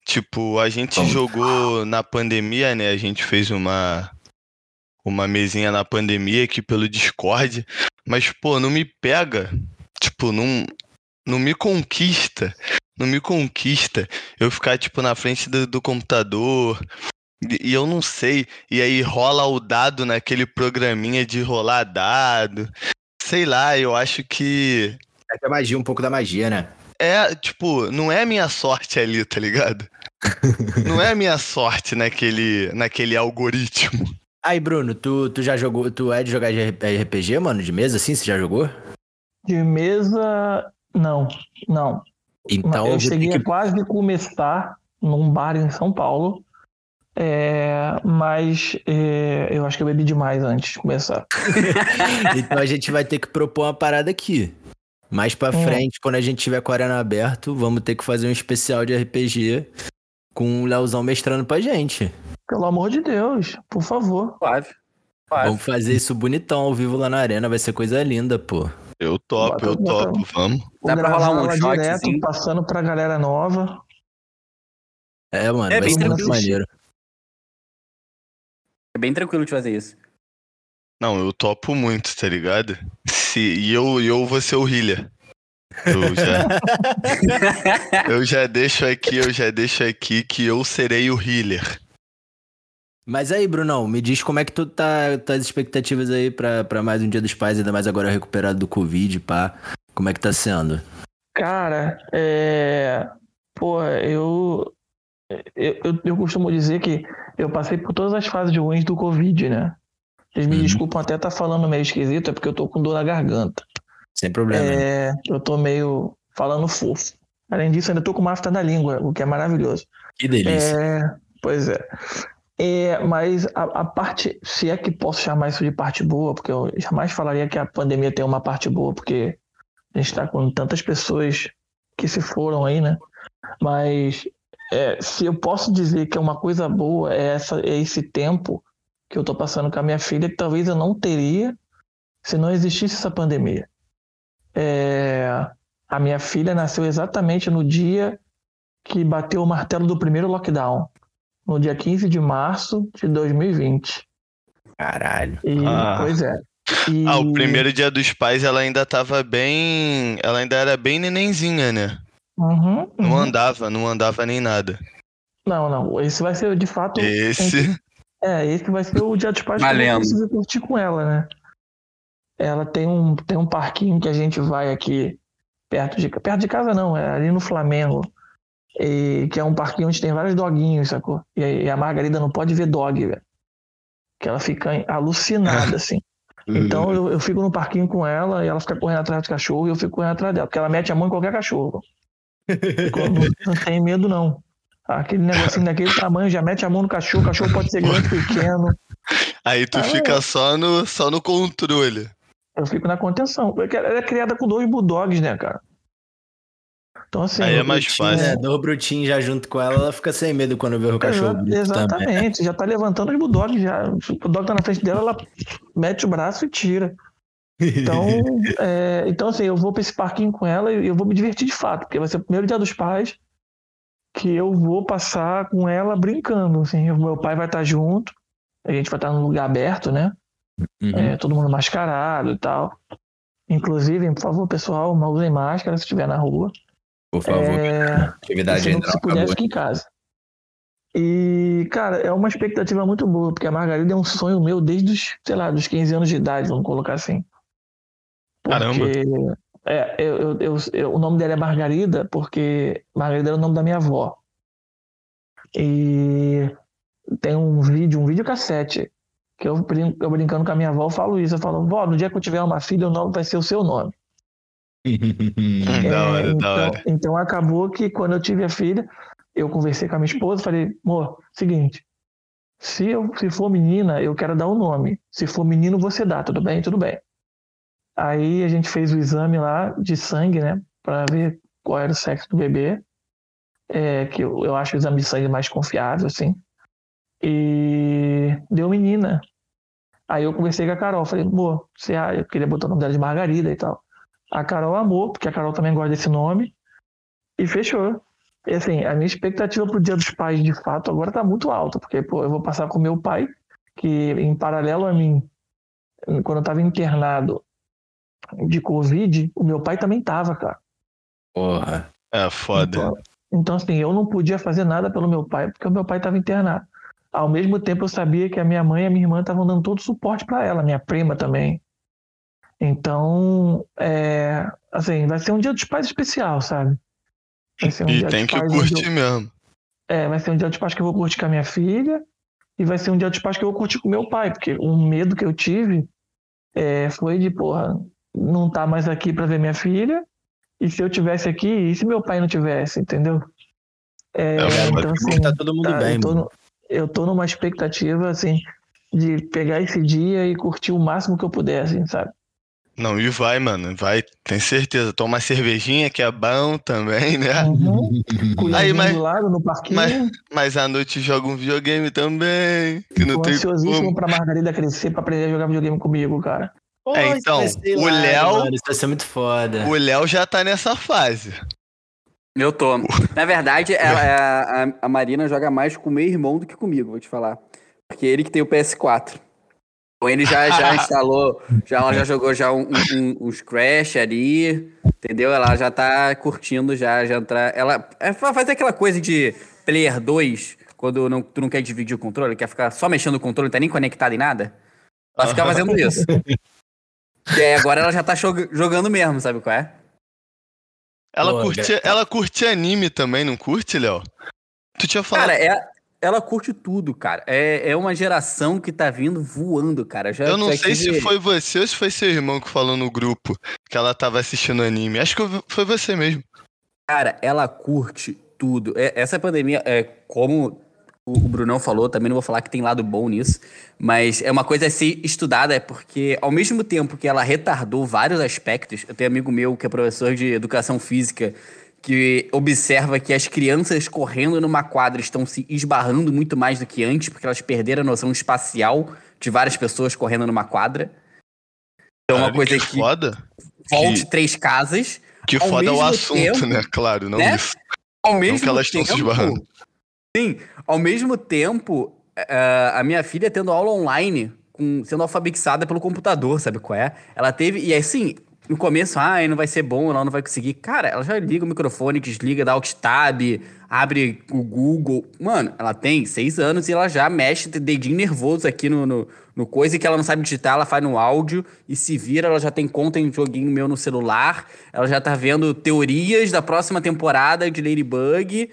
Tipo, a gente
Bom.
jogou na pandemia, né? A gente fez uma uma mesinha na pandemia aqui pelo Discord, mas pô, não me pega. Tipo, não não me conquista. Não me conquista eu ficar tipo na frente do, do computador, e eu não sei. E aí rola o dado naquele programinha de rolar dado. Sei lá, eu acho que.
É que a magia, um pouco da magia, né?
É, tipo, não é minha sorte ali, tá ligado? Não é minha sorte naquele, naquele algoritmo.
Aí, Bruno, tu, tu já jogou. Tu é de jogar de RPG, mano? De mesa, assim? Você já jogou?
De mesa, não, não.
Então
eu cheguei
que
a quase começar num bar em São Paulo, é, mas é, eu acho que eu bebi demais antes de começar.
então a gente vai ter que propor uma parada aqui. Mais pra
Hum.
frente, quando a gente tiver com a arena aberto, vamos ter que fazer um especial de RPG com o Leozão mestrando pra gente.
Pelo amor de Deus, por favor.
Suave. Suave.
Vamos fazer isso bonitão ao vivo lá na arena, vai ser coisa linda, pô.
Eu topo, eu topo, vamos.
Dá pra rolar um shotzinho?
direto, passando pra galera nova.
É, mano,
É
vai
bem
ser muito
tranquilo.
maneiro.
É bem tranquilo de fazer isso.
Não, eu topo muito, tá ligado? Se, e eu, eu vou ser o healer. Eu já, eu já deixo aqui, eu já deixo aqui que eu serei o healer.
Mas aí, Brunão, me diz como é que tu tá, tá as expectativas aí pra, pra mais um Dia dos Pais, ainda mais agora recuperado do Covid, pá. Como é que tá sendo?
Cara, é. Porra, eu, eu, eu, eu costumo dizer que eu passei por todas as fases ruins do Covid, né? Vocês me
Uhum.
desculpam até estar falando meio esquisito, é porque eu tô com dor na garganta.
Sem problema. né?
É, eu tô meio falando fofo. Além disso, ainda tô com afta na língua, o que é maravilhoso.
Que delícia.
É, pois é. É, mas a, a parte, se é que posso chamar isso de parte boa, porque eu jamais falaria que a pandemia tem uma parte boa, porque a gente está com tantas pessoas que se foram aí, né? Mas é, se eu posso dizer que é uma coisa boa, é, essa, é esse tempo que eu tô passando com a minha filha, que talvez eu não teria se não existisse essa pandemia. É, a minha filha nasceu exatamente no dia que bateu o martelo do primeiro lockdown, no dia 15 de março de 2020.
Caralho.
E,
Ah.
Pois é. E-
Ah, o primeiro dia dos pais ela ainda tava bem. Ela ainda era bem nenenzinha, né?
Uhum,
Não
uhum.
andava, não andava nem nada.
Não, não. Esse vai ser de fato.
Esse.
É, esse vai ser o dia dos pais que eu conseguir curtir com ela, né? Ela tem um, tem um parquinho que a gente vai aqui perto de, perto de casa, não, é ali no Flamengo. E, que é um parquinho onde tem vários doguinhos, sacou? E, a- e a Margarida não pode ver dog, velho. Que ela fica alucinada, assim. Então eu, eu fico no parquinho com ela e ela fica correndo atrás do cachorro e eu fico correndo atrás dela, porque ela mete a mão em qualquer cachorro. Não, tem medo, não. Aquele negocinho daquele tamanho já mete a mão no cachorro, o cachorro pode ser grande, pequeno.
Aí tu
Ah,
fica só no, só no controle.
Eu fico na contenção. Porque ela é criada com dois bulldogs, né, cara? Então, assim.
Aí é mais
tinha-
fácil.
É, dor brutinho já junto com ela, ela fica sem medo quando vê o cachorro
Exa-
bruto também.
Exatamente, já tá levantando os bulldogs. Já. O bulldog tá na frente dela, ela mete o braço e tira. Então, é, então assim, eu vou pra esse parquinho com ela e eu vou me divertir de fato, porque vai ser o primeiro dia dos pais que eu vou passar com ela brincando. Assim, o meu pai vai estar junto, a gente vai estar num lugar aberto, né?
Uhum.
É, todo mundo mascarado e tal. Inclusive, por favor, pessoal, não usem máscara se estiver na rua.
Por favor,
É,
atividade
se, não, se puder, fique em casa. E, cara, é uma expectativa muito boa, porque a Margarida é um sonho meu desde os, sei lá, dos 15 anos de idade, vamos colocar assim.
Caramba.
Porque, é, eu, eu, eu- eu- o nome dela é Margarida, porque Margarida era o nome da minha avó. E tem um vídeo, um videocassete, que eu, eu brincando com a minha avó, eu falo isso, eu falo, vó, no dia que eu tiver uma filha, o nome vai ser o seu nome.
da hora,
então,
da hora.
então acabou que quando eu tive a filha, eu conversei com a minha esposa, falei, amor, seguinte, se, eu, se for menina, eu quero dar o nome. Se for menino, você dá, tudo bem? Tudo bem. Aí a gente fez o exame lá de sangue, né? Pra ver qual era o sexo do bebê. É, que eu, eu acho o exame de sangue mais confiável, assim. E deu menina. Aí eu conversei com a Carol, falei, amor, você, ah, eu queria botar o nome dela de Margarida e tal. A Carol amou, porque a Carol também gosta desse nome, e fechou. E assim, a minha expectativa pro Dia dos Pais, de fato, agora tá muito alta, porque, pô, eu vou passar com meu pai, que em paralelo a mim, quando eu tava internado de Covid, o meu pai também tava, cara.
Porra.
É foda.
Então, então, assim, eu não podia fazer nada pelo meu pai, porque o meu pai tava internado. Ao mesmo tempo, eu sabia que a minha mãe e a minha irmã estavam dando todo o suporte para ela, minha prima também. Então, é, assim, vai ser um dia dos pais especial, sabe? Vai ser um
E
dia
tem
dos
que
pais
curtir
eu-
mesmo.
é, vai ser um dia dos pais que eu vou curtir com a minha filha e vai ser um dia dos pais que eu vou curtir com meu pai, porque um medo que eu tive é, foi de, porra, não tá mais aqui para ver minha filha e se eu tivesse aqui, e se meu pai não tivesse, entendeu? É,
É,
então, assim,
tá todo mundo
tá,
bem,
eu, tô, no- eu tô numa expectativa, assim, de pegar esse dia e curtir o máximo que eu puder, assim, sabe?
Não, e vai, mano. Vai, tem certeza. Toma uma cervejinha que é bom também, né?
Uhum. Colherzinha
mas-
do lado, no parquinho.
mas- Mas à noite joga um videogame também. Que não
Tô
tem
ansiosíssimo
como.
pra Margarida crescer pra aprender a jogar videogame comigo, cara.
Pô,
É, então, o Léo-
mano, Isso vai ser muito foda.
O Léo já tá nessa fase.
Eu tô. Na verdade, ela- a, a- a Marina joga mais com o meu irmão do que comigo, vou te falar. Porque ele que tem o PS4. Então ele já, já instalou, já, ela já jogou já um- um- uns Crash ali, entendeu? Ela já tá curtindo já, já entrar. Ela é, fa- faz aquela coisa de Player 2, quando não, tu não quer dividir o controle, quer ficar só mexendo o controle, não tá nem conectado em nada. Ela fica fazendo isso. E aí agora ela já tá jog- jogando mesmo, sabe qual é?
Ela,
Pô,
curte,
cara.
ela curte anime também, não curte, Léo? Tu tinha falado.
Cara, é, ela curte tudo, cara. É, é uma geração que tá vindo voando, cara. Já,
eu não sei se foi você ou se foi seu irmão que falou no grupo que ela tava assistindo anime. Acho que foi você mesmo.
Cara, ela curte tudo. É- essa pandemia, é, como o, o Brunão falou, também não vou falar que tem lado bom nisso, mas é uma coisa a ser estudada, é porque ao mesmo tempo que ela retardou vários aspectos, eu tenho um amigo meu que é professor de educação física que observa que as crianças correndo numa quadra estão se esbarrando muito mais do que antes, porque elas perderam a noção espacial de várias pessoas correndo numa quadra. Então, é uma coisa
que
que
foda.
volte
Que,
três casas,
que foda é o assunto,
tempo,
né? Claro, não
né?
isso.
ao mesmo
que elas estão
tempo,
se esbarrando.
Sim, ao mesmo tempo, eh, a minha filha tendo aula online, com, sendo alfabetizada pelo computador, sabe qual é? Ela teve, e assim, no começo, ai, não vai ser bom, ela não vai conseguir. Cara, ela já liga o microfone, desliga, dá alt tab, abre o Google. Mano, ela tem seis anos e ela já mexe de dedinho nervoso aqui no, no, no coisa que ela não sabe digitar, ela faz no áudio e se vira, ela já tem conta em joguinho meu no celular, ela já tá vendo teorias da próxima temporada de Ladybug.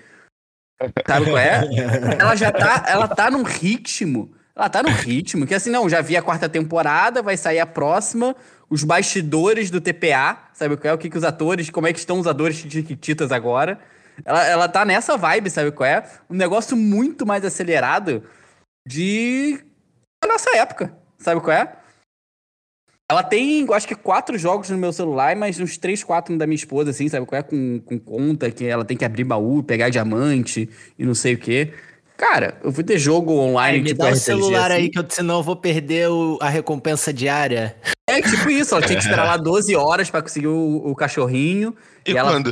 Sabe qual é? Ela já tá, ela tá num ritmo. Ela tá num ritmo que assim, não, já vi a quarta temporada, vai sair a próxima, os bastidores do TPA, sabe qual é? O que, que os atores, como é que estão os atores de Chiquititas agora. Ela, ela tá nessa vibe, sabe qual é? Um negócio muito mais acelerado de da nossa época, sabe qual é? Ela tem, eu acho que quatro jogos no meu celular, mas uns três, quatro da minha esposa, assim, sabe qual é? Com, com conta, que ela tem que abrir baú, pegar diamante e não sei o quê. Cara, eu fui ter jogo online,
Aí, me
tipo
dá o
RPG,
celular aí,
assim.
que eu, senão eu vou perder o- a recompensa diária.
É tipo isso, ela tinha que esperar lá 12 horas pra conseguir o, o cachorrinho.
E,
E ela-
quando?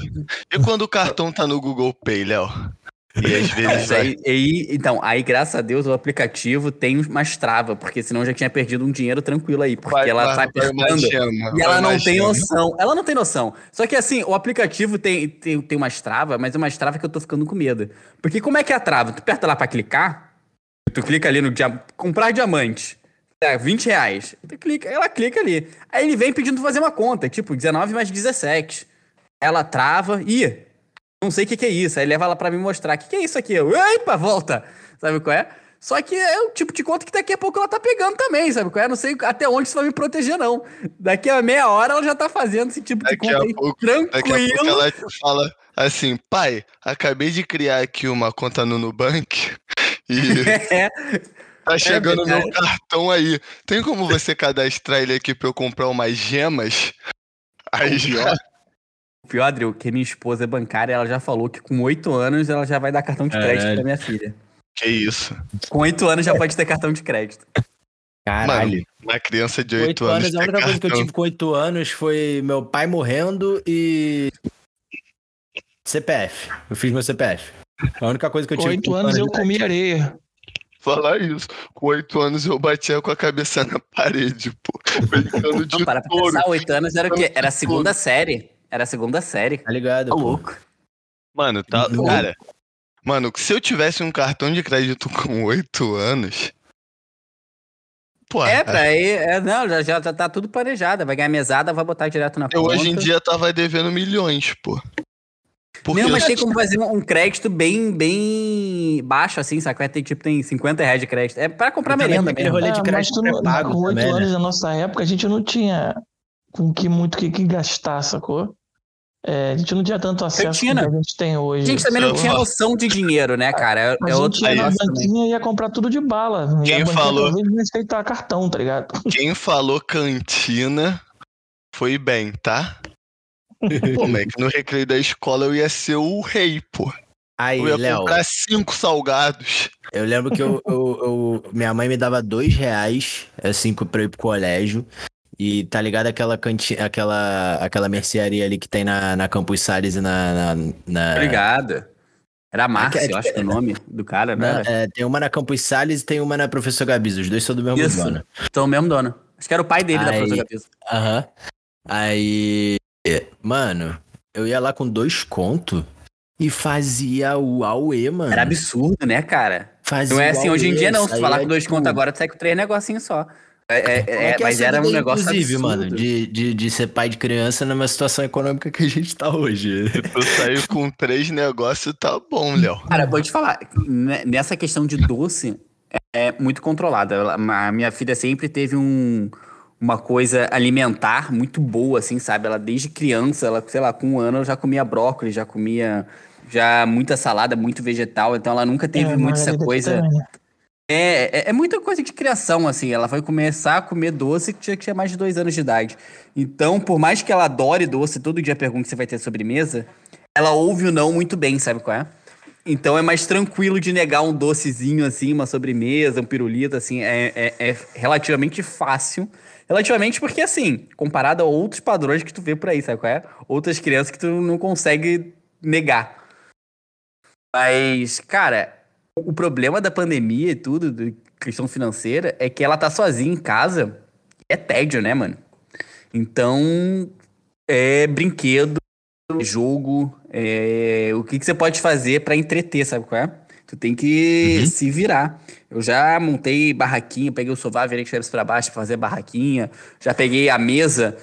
E quando o cartão tá no Google Pay, Léo? E às vezes
Mas
vai.
aí, aí- então, aí, graças a Deus, o aplicativo tem umas travas, porque senão eu já tinha perdido um dinheiro tranquilo aí, porque
vai-
ela
vai-
tá
vai
apertando.
imaginando,
E ela não tem
imaginando.
noção. Ela não tem noção. Só que assim, o aplicativo tem, tem, tem umas travas, mas é umas travas que eu tô ficando com medo. Porque como é que é a trava? Tu aperta lá pra clicar, tu clica ali no dia... comprar diamante. É, 20 reais. Tu clica, ela clica ali. Aí ele vem pedindo fazer uma conta, tipo, 19 mais 17. Ela trava, ih, não sei o que, que é isso. Aí leva ela pra me mostrar. O que, que é isso aqui? Eu, epa, volta! Sabe qual é? Só que é o tipo de conta que daqui a pouco ela tá pegando também, sabe? Eu não sei até onde isso vai me proteger, não. Daqui a meia hora ela já tá fazendo esse tipo
Daqui
de conta aí,
pouco-
tranquilo.
Daqui a pouco ela te fala assim, pai, acabei de criar aqui uma conta no Nubank e
É,
tá chegando
verdade.
meu cartão aí. Tem como você cadastrar ele aqui pra eu comprar umas gemas? Aí já.
Pior, Adriel, que minha esposa é bancária, ela já falou que com oito anos ela já vai dar cartão de crédito
Caralho.
pra minha filha.
Que isso?
Com oito anos já pode ter cartão de crédito.
Caralho.
Mano, uma criança de 8
Oito
anos.
anos, a única coisa que eu
cartão.
tive com oito anos foi meu pai morrendo e. CPF. Eu fiz meu CPF. A única coisa que eu
Com
tive.
oito
com
anos eu
de-
comi areia.
Falar isso. Com 8 anos eu batia com a cabeça na parede, pô. Brincando de
Não, para pra pensar, oito anos era o quê? Era a segunda série. Era a segunda série.
Tá ligado?
Tá louco.
Mano, tá.
Não.
Cara. Mano, se eu tivesse um cartão de crédito com 8 anos. Pô,
É, pra aí. É, não, já, já, já tá tudo planejado. Vai ganhar mesada, vai botar direto na
eu
conta.
hoje em dia tava devendo milhões, pô. Porque
Não, mas
eu-
tem como fazer um crédito bem, bem baixo, assim, sabe? Vai ter, tipo, tem 50 reais de crédito. É pra comprar merenda
tem aquele
mesmo.
rolê de
É, mas
crédito
tu não-
pré-pago
com oito
né?
anos na nossa época, a gente não tinha com que muito que, que gastar, sacou? É, a gente não tinha tanto acesso
tinha,
que a gente tem hoje.
A gente também não tinha noção de dinheiro, né, cara? É,
A
é
gente
outro
ia na banquinha e ia comprar tudo de bala. E
Quem
a
falou?
aceitar cartão, tá ligado?
Quem falou cantina foi bem, tá? Pô, mas é que no recreio da escola eu ia ser o rei, pô.
Aí,
Eu ia
Léo,
comprar cinco salgados.
eu lembro que eu, eu- eu- minha mãe me dava dois reais, assim, pra eu ir pro colégio. E tá ligado aquela cantina, aquela, aquela mercearia ali que tem na, na Campus Salles e na. na, na-
Obrigado. Era Márcio,
É
eu acho que é o nome do cara, né?
é, tem uma na Campus Salles e tem uma na Professor Gabis. Os dois são do mesmo
Isso.
dono.
Então, o mesmo dono. Acho que era o pai dele da
Aí-
professora Pisa.
Aham. Aí. Mano, eu ia lá com dois contos e fazia o Aue, mano.
Era absurdo, né, cara?
Fazia
Não é assim, hoje em dia não. Se tu falar com dois
tipo,
contos agora, tu sai com três negocinhos só. É, é- é,
que é
mas era um negócio
Inclusive,
absurdo.
mano, de, de, de ser pai de criança numa situação econômica que a gente tá hoje.
Eu saí com três negócios, tá bom, Léo.
Cara, vou te falar, né, nessa questão de doce, é muito controlada. A minha filha sempre teve um, uma coisa alimentar muito boa, assim, sabe? Ela desde criança, ela, sei lá, com um ano ela já comia brócolis, já comia já muita salada, muito vegetal, então ela nunca teve
É,
muito essa coisa.
também, né?
É, é, é muita coisa de criação, assim. Ela vai começar a comer doce que tinha que tinha mais de dois anos de idade. Então, por mais que ela adore doce, todo dia pergunta se vai ter sobremesa, ela ouve o não muito bem, sabe qual é? Então é mais tranquilo de negar um docezinho, assim, uma sobremesa, um pirulito, assim. É, é, é relativamente fácil. Relativamente porque, assim, comparado a outros padrões que tu vê por aí, sabe qual é? Outras crianças que tu não consegue negar. Mas, cara, o problema da pandemia e tudo, de questão financeira, é que ela tá sozinha em casa. É tédio, né, mano? Então, é brinquedo, jogo, é, o que, que você pode fazer pra entreter, sabe qual é? Tu tem que
Uhum.
se virar. Eu já montei barraquinha, peguei o sofá, virei que para baixo pra fazer barraquinha. Já peguei a mesa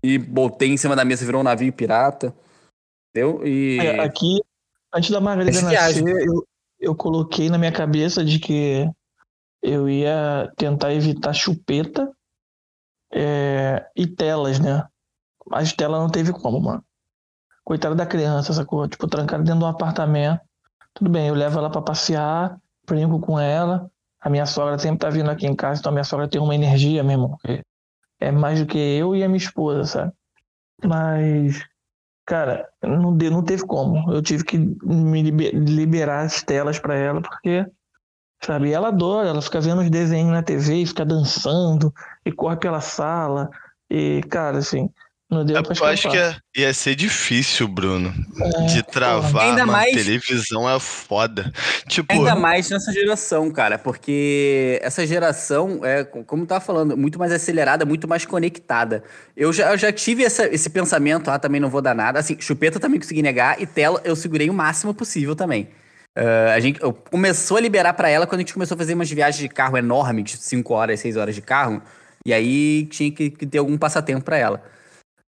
e botei em cima da mesa, virou um navio pirata. Entendeu? E.
É, aqui, antes da Margarida
viagem.
nascer, eu, eu coloquei na minha cabeça de que eu ia tentar evitar chupeta é, e telas, né? Mas tela não teve como, mano. Coitada da criança, sacou? Tipo, trancada dentro de um apartamento. Tudo bem, eu levo ela pra passear, brinco com ela. A minha sogra sempre tá vindo aqui em casa, então a minha sogra tem uma energia, irmão. que É mais do que eu e a minha esposa, sabe? Mas Cara, não, deu, não teve como. Eu tive que me liber- liberar as telas pra ela, porque, sabe, ela adora, ela fica vendo os desenhos na TV fica dançando e corre pela sala. E, cara, assim, não deu
É
pra
eu acho que ia, ia ser difícil, Bruno.
É,
de travar
Ainda mais-
televisão é foda. Tipo,
Ainda mais nessa geração, cara, porque essa geração é, como eu tava falando, muito mais acelerada, muito mais conectada. Eu já, eu já tive essa- esse pensamento, ah, também não vou dar nada. Assim, chupeta também consegui negar e tela eu segurei o máximo possível também. Ah, a gente eu- começou a liberar pra ela quando a gente começou a fazer umas viagens de carro enormes, de 5 horas, 6 horas de carro, e aí tinha que, que ter algum passatempo pra ela.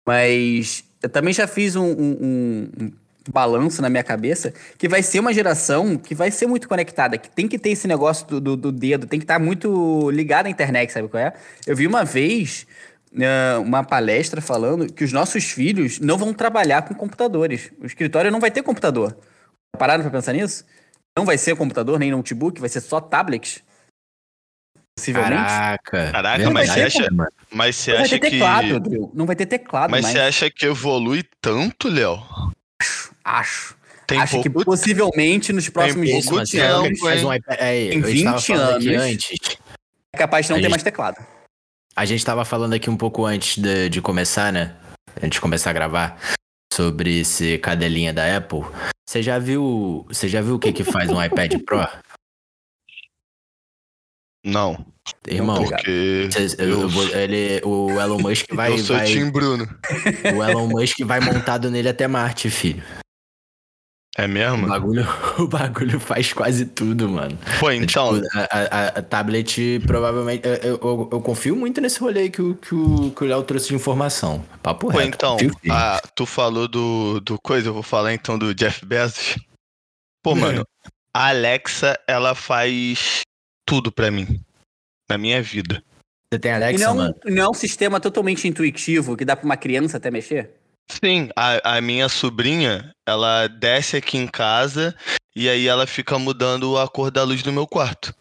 Mas eu também já fiz um, um- um- balanço na minha cabeça, que vai ser uma geração que vai ser muito conectada, que tem que ter esse negócio do, do, do dedo, tem que estar tá muito ligado à internet, sabe qual é? Eu vi uma vez uh, uma palestra falando que os nossos filhos não vão trabalhar com computadores. O escritório não vai ter computador. Pararam pra pensar nisso? Não vai ser computador nem notebook, vai ser só tablet.
Possivelmente. Caraca.
Caraca, mas você acha, mas você
não
acha
vai ter teclado, Drew. Não vai ter teclado
Mas você acha que evolui tanto, Léo?
Acho. Acho. Tem Acho pouco... que possivelmente nos próximos 20 anos.
Um é, em 20 anos. Antes,
é capaz de não ter gente, mais teclado.
A gente estava falando aqui um pouco antes de, de começar, né? Antes de começar a gravar. Sobre esse cadelinha da Apple. Você já viu. Você já viu o que, que faz um iPad Pro?
Não.
Irmão,
porque
eu, eu, ele, o Elon Musk vai.
Eu sou
vai,
Tim Bruno.
O Elon Musk vai montado nele até Marte, filho.
É mesmo?
O bagulho, o bagulho faz quase tudo, mano.
Pô, então.
Tipo, a, a, a, tablet provavelmente. Eu, eu, eu, confio muito nesse rolê que o, que o, que o Léo trouxe de informação. Papo Pô, reto.
então, a, tu falou do, do coisa, eu vou falar então do Jeff Bezos. Pô, mano, a Alexa, ela faz tudo pra mim. Na minha vida.
Você tem Alexa,
e não,
mano?
não é um sistema totalmente intuitivo que dá pra uma criança até mexer?
Sim, a, a minha sobrinha, ela desce aqui em casa e aí ela fica mudando a cor da luz do meu quarto.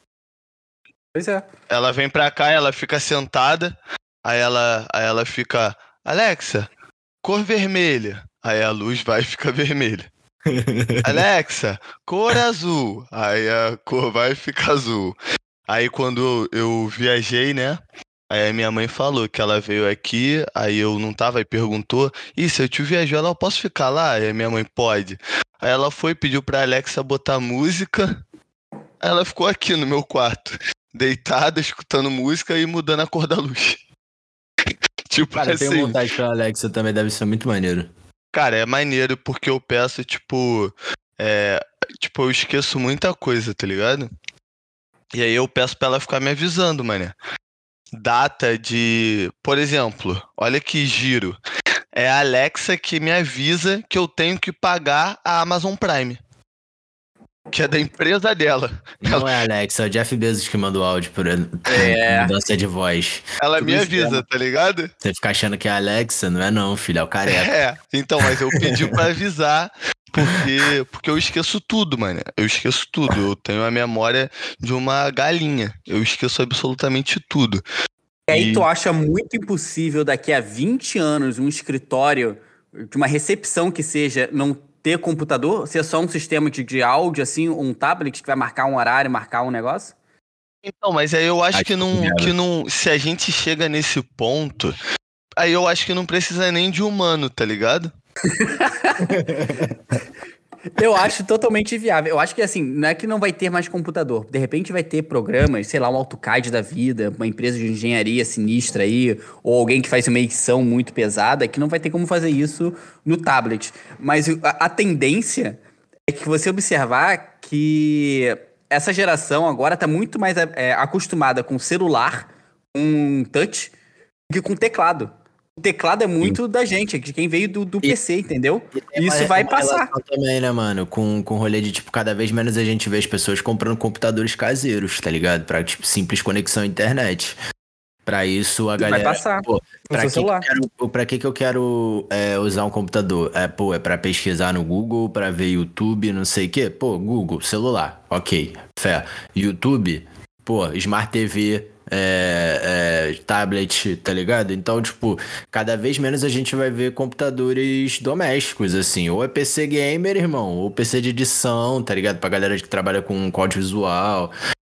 Pois é.
Ela vem pra cá, ela fica sentada, aí ela, aí ela fica, Alexa, cor vermelha. Aí a luz vai e fica vermelha. Alexa, cor azul. Aí a cor vai ficar azul. Aí quando eu viajei, né? Aí a minha mãe falou que ela veio aqui, aí eu não tava e perguntou: "E se eu te viajar, ela posso ficar lá?" Aí a minha mãe pode. Aí ela foi pediu pra Alexa botar música. Aí ela ficou aqui no meu quarto, deitada, escutando música e mudando a cor da luz.
tipo Cara, assim. tenho vontade pra Alexa também, deve ser muito maneiro.
Cara, é maneiro porque eu peço, tipo. É, tipo, eu esqueço muita coisa, tá ligado? E aí eu peço pra ela ficar me avisando, mané. Data de. Por exemplo, olha que giro. É a Alexa que me avisa que eu tenho que pagar a Amazon Prime que é da empresa dela.
Não ela... é a Alexa, é o Jeff Bezos que manda o áudio por
é.
mudança de voz.
Ela Tudo me avisa, tá ligado?
Você fica achando que é a Alexa, não é não, filho, é o careca.
É, então, mas eu pedi pra avisar, porque, porque eu esqueço tudo, mano. Eu esqueço tudo. Eu tenho a memória de uma galinha. Eu esqueço absolutamente tudo.
E aí tu acha muito impossível daqui a 20 anos um escritório de uma recepção que seja não ter computador? Ser só um sistema de, de áudio, assim, um tablet que vai marcar um horário, marcar um negócio?
Então, mas aí eu acho, acho que, não, que não. Se a gente chega nesse ponto, aí eu acho que não precisa nem de humano, tá ligado?
Eu acho totalmente viável. Eu acho que assim, não é que não vai ter mais computador. De repente vai ter programas, sei lá, um AutoCAD da vida, uma empresa de engenharia sinistra aí, ou alguém que faz uma edição muito pesada, que não vai ter como fazer isso no tablet. Mas a, a tendência é que você observar que essa geração agora está muito mais é, acostumada com celular, com touch, que com teclado o teclado é muito Sim. da gente, de quem veio do, do e, PC, entendeu? E isso vai passar.
também, né, mano? Com, com rolê de, tipo, cada vez menos a gente vê as pessoas comprando computadores caseiros, tá ligado? Pra, tipo, simples conexão à internet. Pra isso, a galera.
Vai passar.
Pô, pra, que que quero, pra que, que eu quero é, usar um computador? É, pô, é pra pesquisar no Google, pra ver YouTube, não sei o quê? Pô, Google, celular, ok, fé. YouTube, pô, Smart TV, é, é, tablet, tá ligado? Então, tipo, cada vez menos a gente vai ver computadores domésticos, assim. Ou é PC gamer, irmão, ou PC de edição, tá ligado? Pra galera que trabalha com código visual.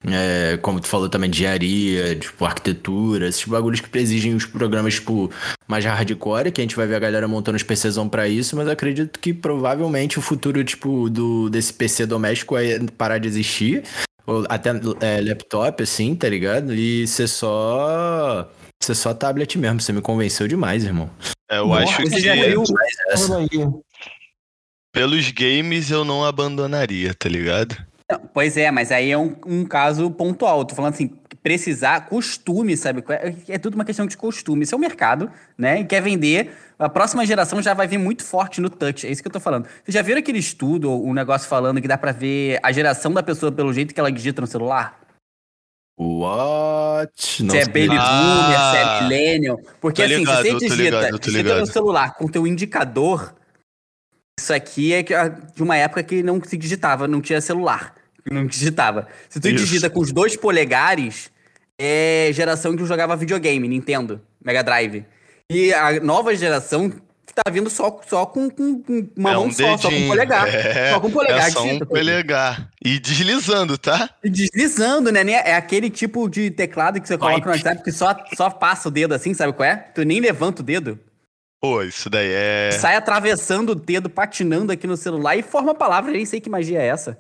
É, como tu falou também, engenharia, tipo, arquitetura, esses bagulhos que exigem os programas, tipo, mais hardcore, que a gente vai ver a galera montando os PCzão pra isso, mas acredito que provavelmente o futuro, tipo, do, desse PC doméstico vai parar de existir até é, laptop, assim, tá ligado? E ser só. Ser só tablet mesmo. Você me convenceu demais, irmão.
É, eu Nossa, acho que. Pelos games eu não abandonaria, tá ligado?
Não, pois é, mas aí é um, um caso pontual. tô falando assim, precisar, costume, sabe? É, é tudo uma questão de costume. Isso é o mercado, né? E quer vender. A próxima geração já vai vir muito forte no touch. É isso que eu tô falando. Vocês já viram aquele estudo, um negócio falando que dá para ver a geração da pessoa pelo jeito que ela digita no celular?
What?
se é baby boomer, ah, se é millennial. Porque assim, ligado, se você digita, ligado, digita no celular com teu indicador, isso aqui é de uma época que não se digitava, não tinha celular. Não digitava. Se tu isso. digita com os dois polegares, é geração que jogava videogame, Nintendo, Mega Drive. E a nova geração tá vindo só, só com, com, com uma é mão um só, dedinho. só com polegar.
É, só com polegar. É só um polegar. E deslizando, tá?
E deslizando, né? É aquele tipo de teclado que você coloca no WhatsApp que só, só passa o dedo assim, sabe qual é? Tu nem levanta o dedo.
Pô, isso daí é.
Sai atravessando o dedo, patinando aqui no celular e forma a palavra. Nem sei que magia é essa.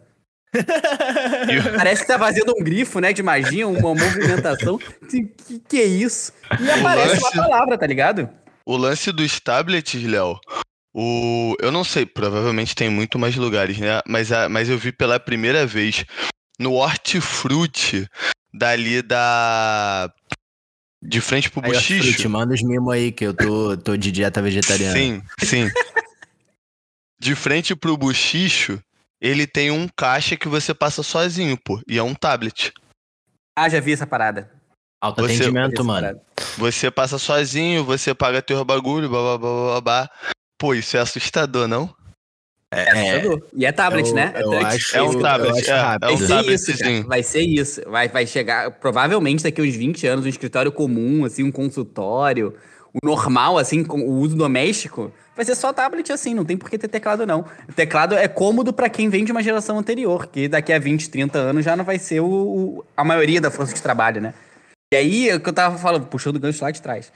Parece que tá fazendo um grifo, né, de magia, uma movimentação. Que, que, que é isso? E aparece lance... uma palavra, tá ligado?
O lance dos tablets, Léo, o... eu não sei, provavelmente tem muito mais lugares, né? Mas, a... Mas eu vi pela primeira vez no Hortifruti, dali da. De frente pro Buchicho.
manda os mimos aí, que eu tô, tô de dieta vegetariana.
Sim, sim. de frente pro Buchicho, ele tem um caixa que você passa sozinho, pô. E é um tablet.
Ah, já vi essa parada.
Autoatendimento, mano.
Você passa sozinho, você paga teu bagulho, blá blá blá blá blá. Pô, isso é assustador, não?
É, é. E é tablet,
eu,
né?
É, acho, é um tablet. É,
é um tabletzinho.
Vai ser isso. Vai, vai chegar, provavelmente daqui uns 20 anos, um escritório comum, assim, um consultório, o normal, assim, com o uso doméstico, vai ser só tablet assim, não tem por que ter teclado, não. O teclado é cômodo para quem vem de uma geração anterior, que daqui a 20, 30 anos já não vai ser o, o a maioria da força de trabalho, né? E aí, é o que eu tava falando, puxando o gancho lá de trás.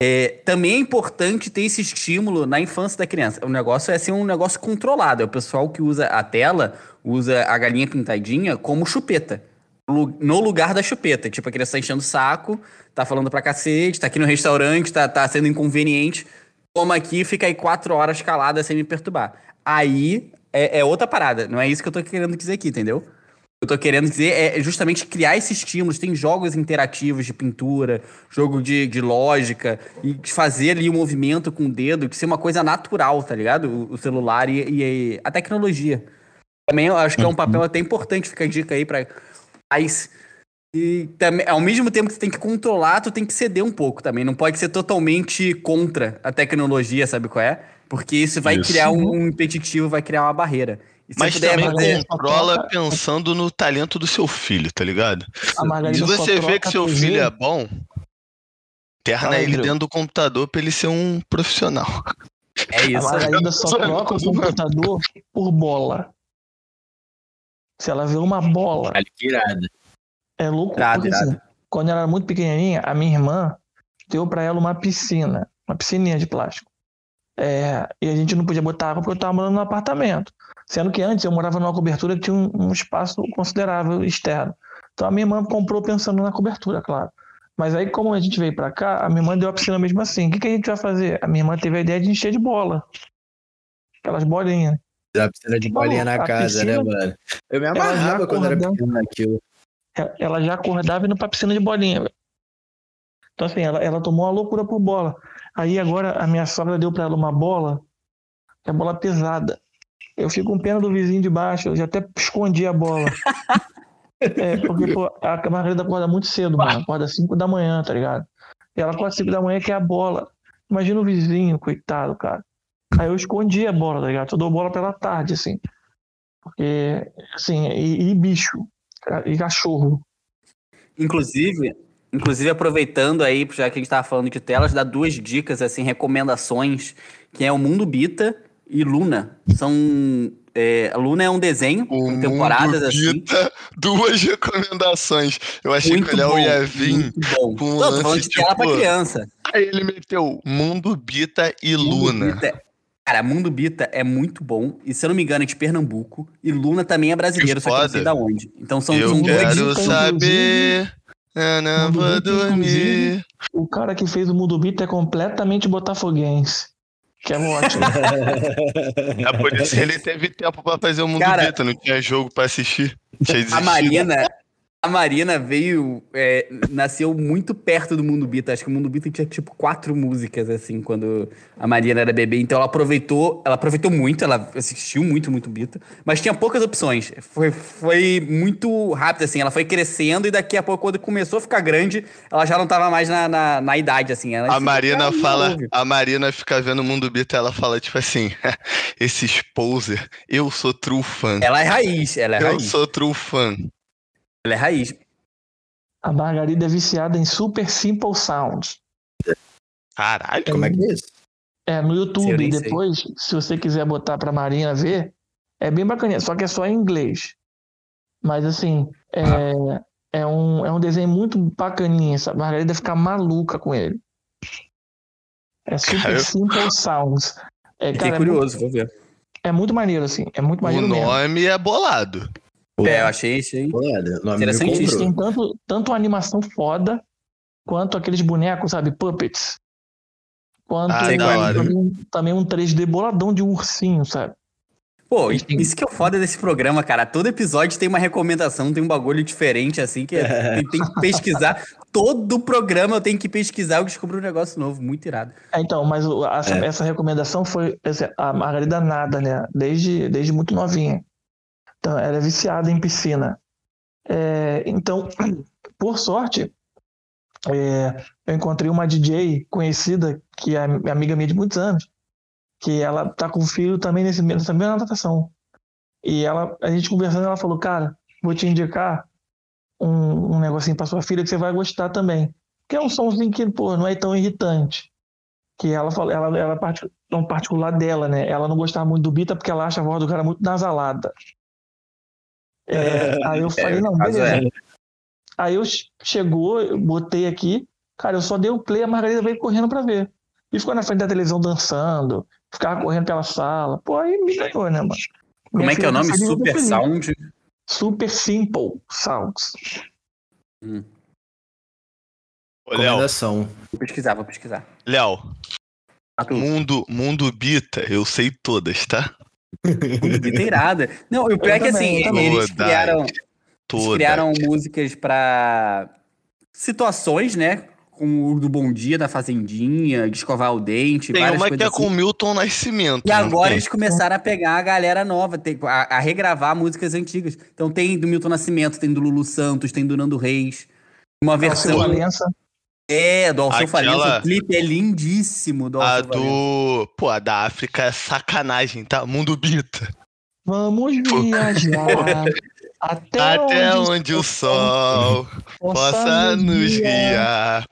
É, também é importante ter esse estímulo na infância da criança. O negócio é ser um negócio controlado. É o pessoal que usa a tela, usa a galinha pintadinha como chupeta. No lugar da chupeta. Tipo, a criança tá enchendo o saco, tá falando pra cacete, tá aqui no restaurante, tá, tá sendo inconveniente. Toma aqui, fica aí quatro horas calada sem me perturbar. Aí é, é outra parada. Não é isso que eu tô querendo dizer aqui, entendeu? Eu tô querendo dizer é justamente criar esses estímulos. Tem jogos interativos de pintura, jogo de, de lógica, e fazer ali o um movimento com o dedo, que ser uma coisa natural, tá ligado? O, o celular e, e, a tecnologia. Também eu acho que é um papel até importante, fica a dica aí para pais. E também, ao mesmo tempo que você tem que controlar, tu tem que ceder um pouco também. Não pode ser totalmente contra a tecnologia, sabe qual é? Porque isso vai isso. criar um, um impeditivo, vai criar uma barreira.
Mas também fazer, controla pensando no talento do seu filho, tá ligado? Se você vê que seu filho é bom, terna ele dentro do computador pra ele ser um profissional.
É isso. A Margarida só troca o computador por bola. Se ela vê uma bola. É louco. Irado, porque, assim, quando ela era muito pequenininha, a minha irmã deu para ela uma piscina, uma piscininha de plástico. É, e a gente não podia botar água porque eu tava morando no apartamento. Sendo que antes eu morava numa cobertura que tinha um, um espaço considerável externo. Então a minha irmã comprou pensando na cobertura, claro. Mas aí, como a gente veio para cá, a minha irmã deu a piscina mesmo assim. O que, que, a gente vai fazer? A minha irmã teve a ideia de encher de bola. Aquelas bolinhas.
A piscina de bolinha na casa, né, piscina, né, mano? Eu me amarrava quando era pequeno naquilo.
Ela já acordava indo pra piscina de bolinha. Então, assim, ela, ela tomou uma loucura por bola. Aí agora a minha sogra deu para ela uma bola, que é bola pesada. Eu fico com pena do vizinho de baixo, eu já até escondi a bola. é, porque pô, a Margarida acorda muito cedo, mano. Acorda 5 da manhã, tá ligado? E ela acorda 5 da manhã que é a bola. Imagina o vizinho, coitado, cara. Aí eu escondi a bola, tá ligado? Eu dou bola pela tarde, assim. Porque, assim, e, e bicho, e cachorro.
Inclusive, inclusive aproveitando aí, já que a gente tava falando de telas, dá duas dicas, assim, recomendações, que é o Mundo Bita e Luna. São. É, Luna é um desenho o com temporadas assim. Bita,
duas recomendações. Eu achei muito que o Léo ia vir
bom. com um lance, falando de tipo, tela pra criança.
Aí ele meteu Mundo Bita e Mundo Luna. Bita.
Cara, Mundo Bita é muito bom. E se eu não me engano, é de Pernambuco. E Luna também é brasileiro, só que não sei da onde. Então são,
eu
são
quero saber. Eu não vou dormir.
O cara que fez o Mundo Bita é completamente botafoguense. Que é ótimo.
é por isso que ele teve tempo pra fazer o mundo Cara, beta, não tinha jogo pra assistir.
A Marina, a Marina veio, é, nasceu muito perto do Mundo Bita. Acho que o Mundo Bita tinha tipo quatro músicas assim quando a Marina era bebê. Então ela aproveitou, ela aproveitou muito, ela assistiu muito, muito Bita, mas tinha poucas opções. Foi, foi muito rápido assim. Ela foi crescendo e daqui a pouco quando começou a ficar grande, ela já não tava mais na, na, na idade assim. Ela
A
ficou,
Marina
"Ah, não
fala,
ouve."
a Marina fica vendo o Mundo Bita, ela fala tipo assim, esses poser, eu sou true fan.
Ela é raiz, ela é
Eu
raiz.
sou true fan.
Ela é raiz.
A Margarida é viciada em Super Simple Sound.
Caralho.
Como é que é isso?
É, no
Sei,
YouTube.
sei.
Depois, se você quiser botar pra Marina ver, é bem bacaninha, só que é só em inglês. Mas assim, é, é, um, é um desenho muito bacaninha. Sabe? A Margarida fica maluca com ele. É Super
Cara, eu-
Simple Sounds. É,
Fiquei
cara, é muito,
curioso, vou ver.
é muito maneiro, assim. É muito
O
maneiro mesmo.
nome é bolado.
É, eu achei, achei.
Pô, olha, o nome me
Interessante
Eles
comprou.
têm tanto, tanto uma animação foda, quanto aqueles bonecos, sabe, puppets. Quanto
Ah,
também, um- também um 3D boladão de um ursinho, sabe?
Pô, isso que é o foda desse programa, cara. Todo episódio tem uma recomendação, tem um bagulho diferente, assim, que tem, tem que pesquisar. Todo programa eu tenho que pesquisar, eu descubro um negócio novo, muito irado.
É, então, mas
É.
essa recomendação foi essa- a Margarida nada, né? Desde, desde muito novinha. Então, ela é viciada em piscina. É, então, por sorte, é, eu encontrei uma DJ conhecida, que é amiga minha de muitos anos, que ela tá com o filho também nesse, nessa mesma natação. E ela, a gente conversando, ela falou, cara, vou te indicar um, um negocinho pra sua filha que você vai gostar também. Que é um somzinho que, pô, não é tão irritante que ela falou, ela, ela é partic- um particular dela, né? Ela não gostava muito do Bita porque ela acha a voz do cara muito nasalada. É, aí eu falei, não,
caso
beleza. Aí eu che- chegou, eu botei aqui, cara, eu só dei o play, a Margarida veio correndo pra ver. E ficou na frente da televisão dançando, ficava correndo pela sala. Pô, aí me ganhou, né, mano?
Como
Minha
é que é o nome? Super. Sound?
Super Simple Sounds.
Ô, Léo,
Recomendação.
Vou pesquisar, vou pesquisar.
Léo, mundo, mundo Bita, eu sei todas, tá?
Muito irada. Não, o pior é que
também,
assim,
eu também.
eles criaram, eles criaram músicas pra situações, né? Como o do Bom Dia, da Fazendinha, de escovar o dente,
Tem uma que é
assim.
com Milton Nascimento.
E agora
tem?
eles começaram a pegar a galera nova, tem- a, a regravar músicas antigas. Então tem do Milton Nascimento, tem do Lulu Santos, tem do Nando Reis. Uma versão.
Valença.
É, do Alceu
Aquela-
Valença. O clipe é lindíssimo do
A
Alceu Valença.
do. Pô, a da África é sacanagem, tá? Mundo Bita.
Vamos viajar até,
Até onde o sol possa nos guiar.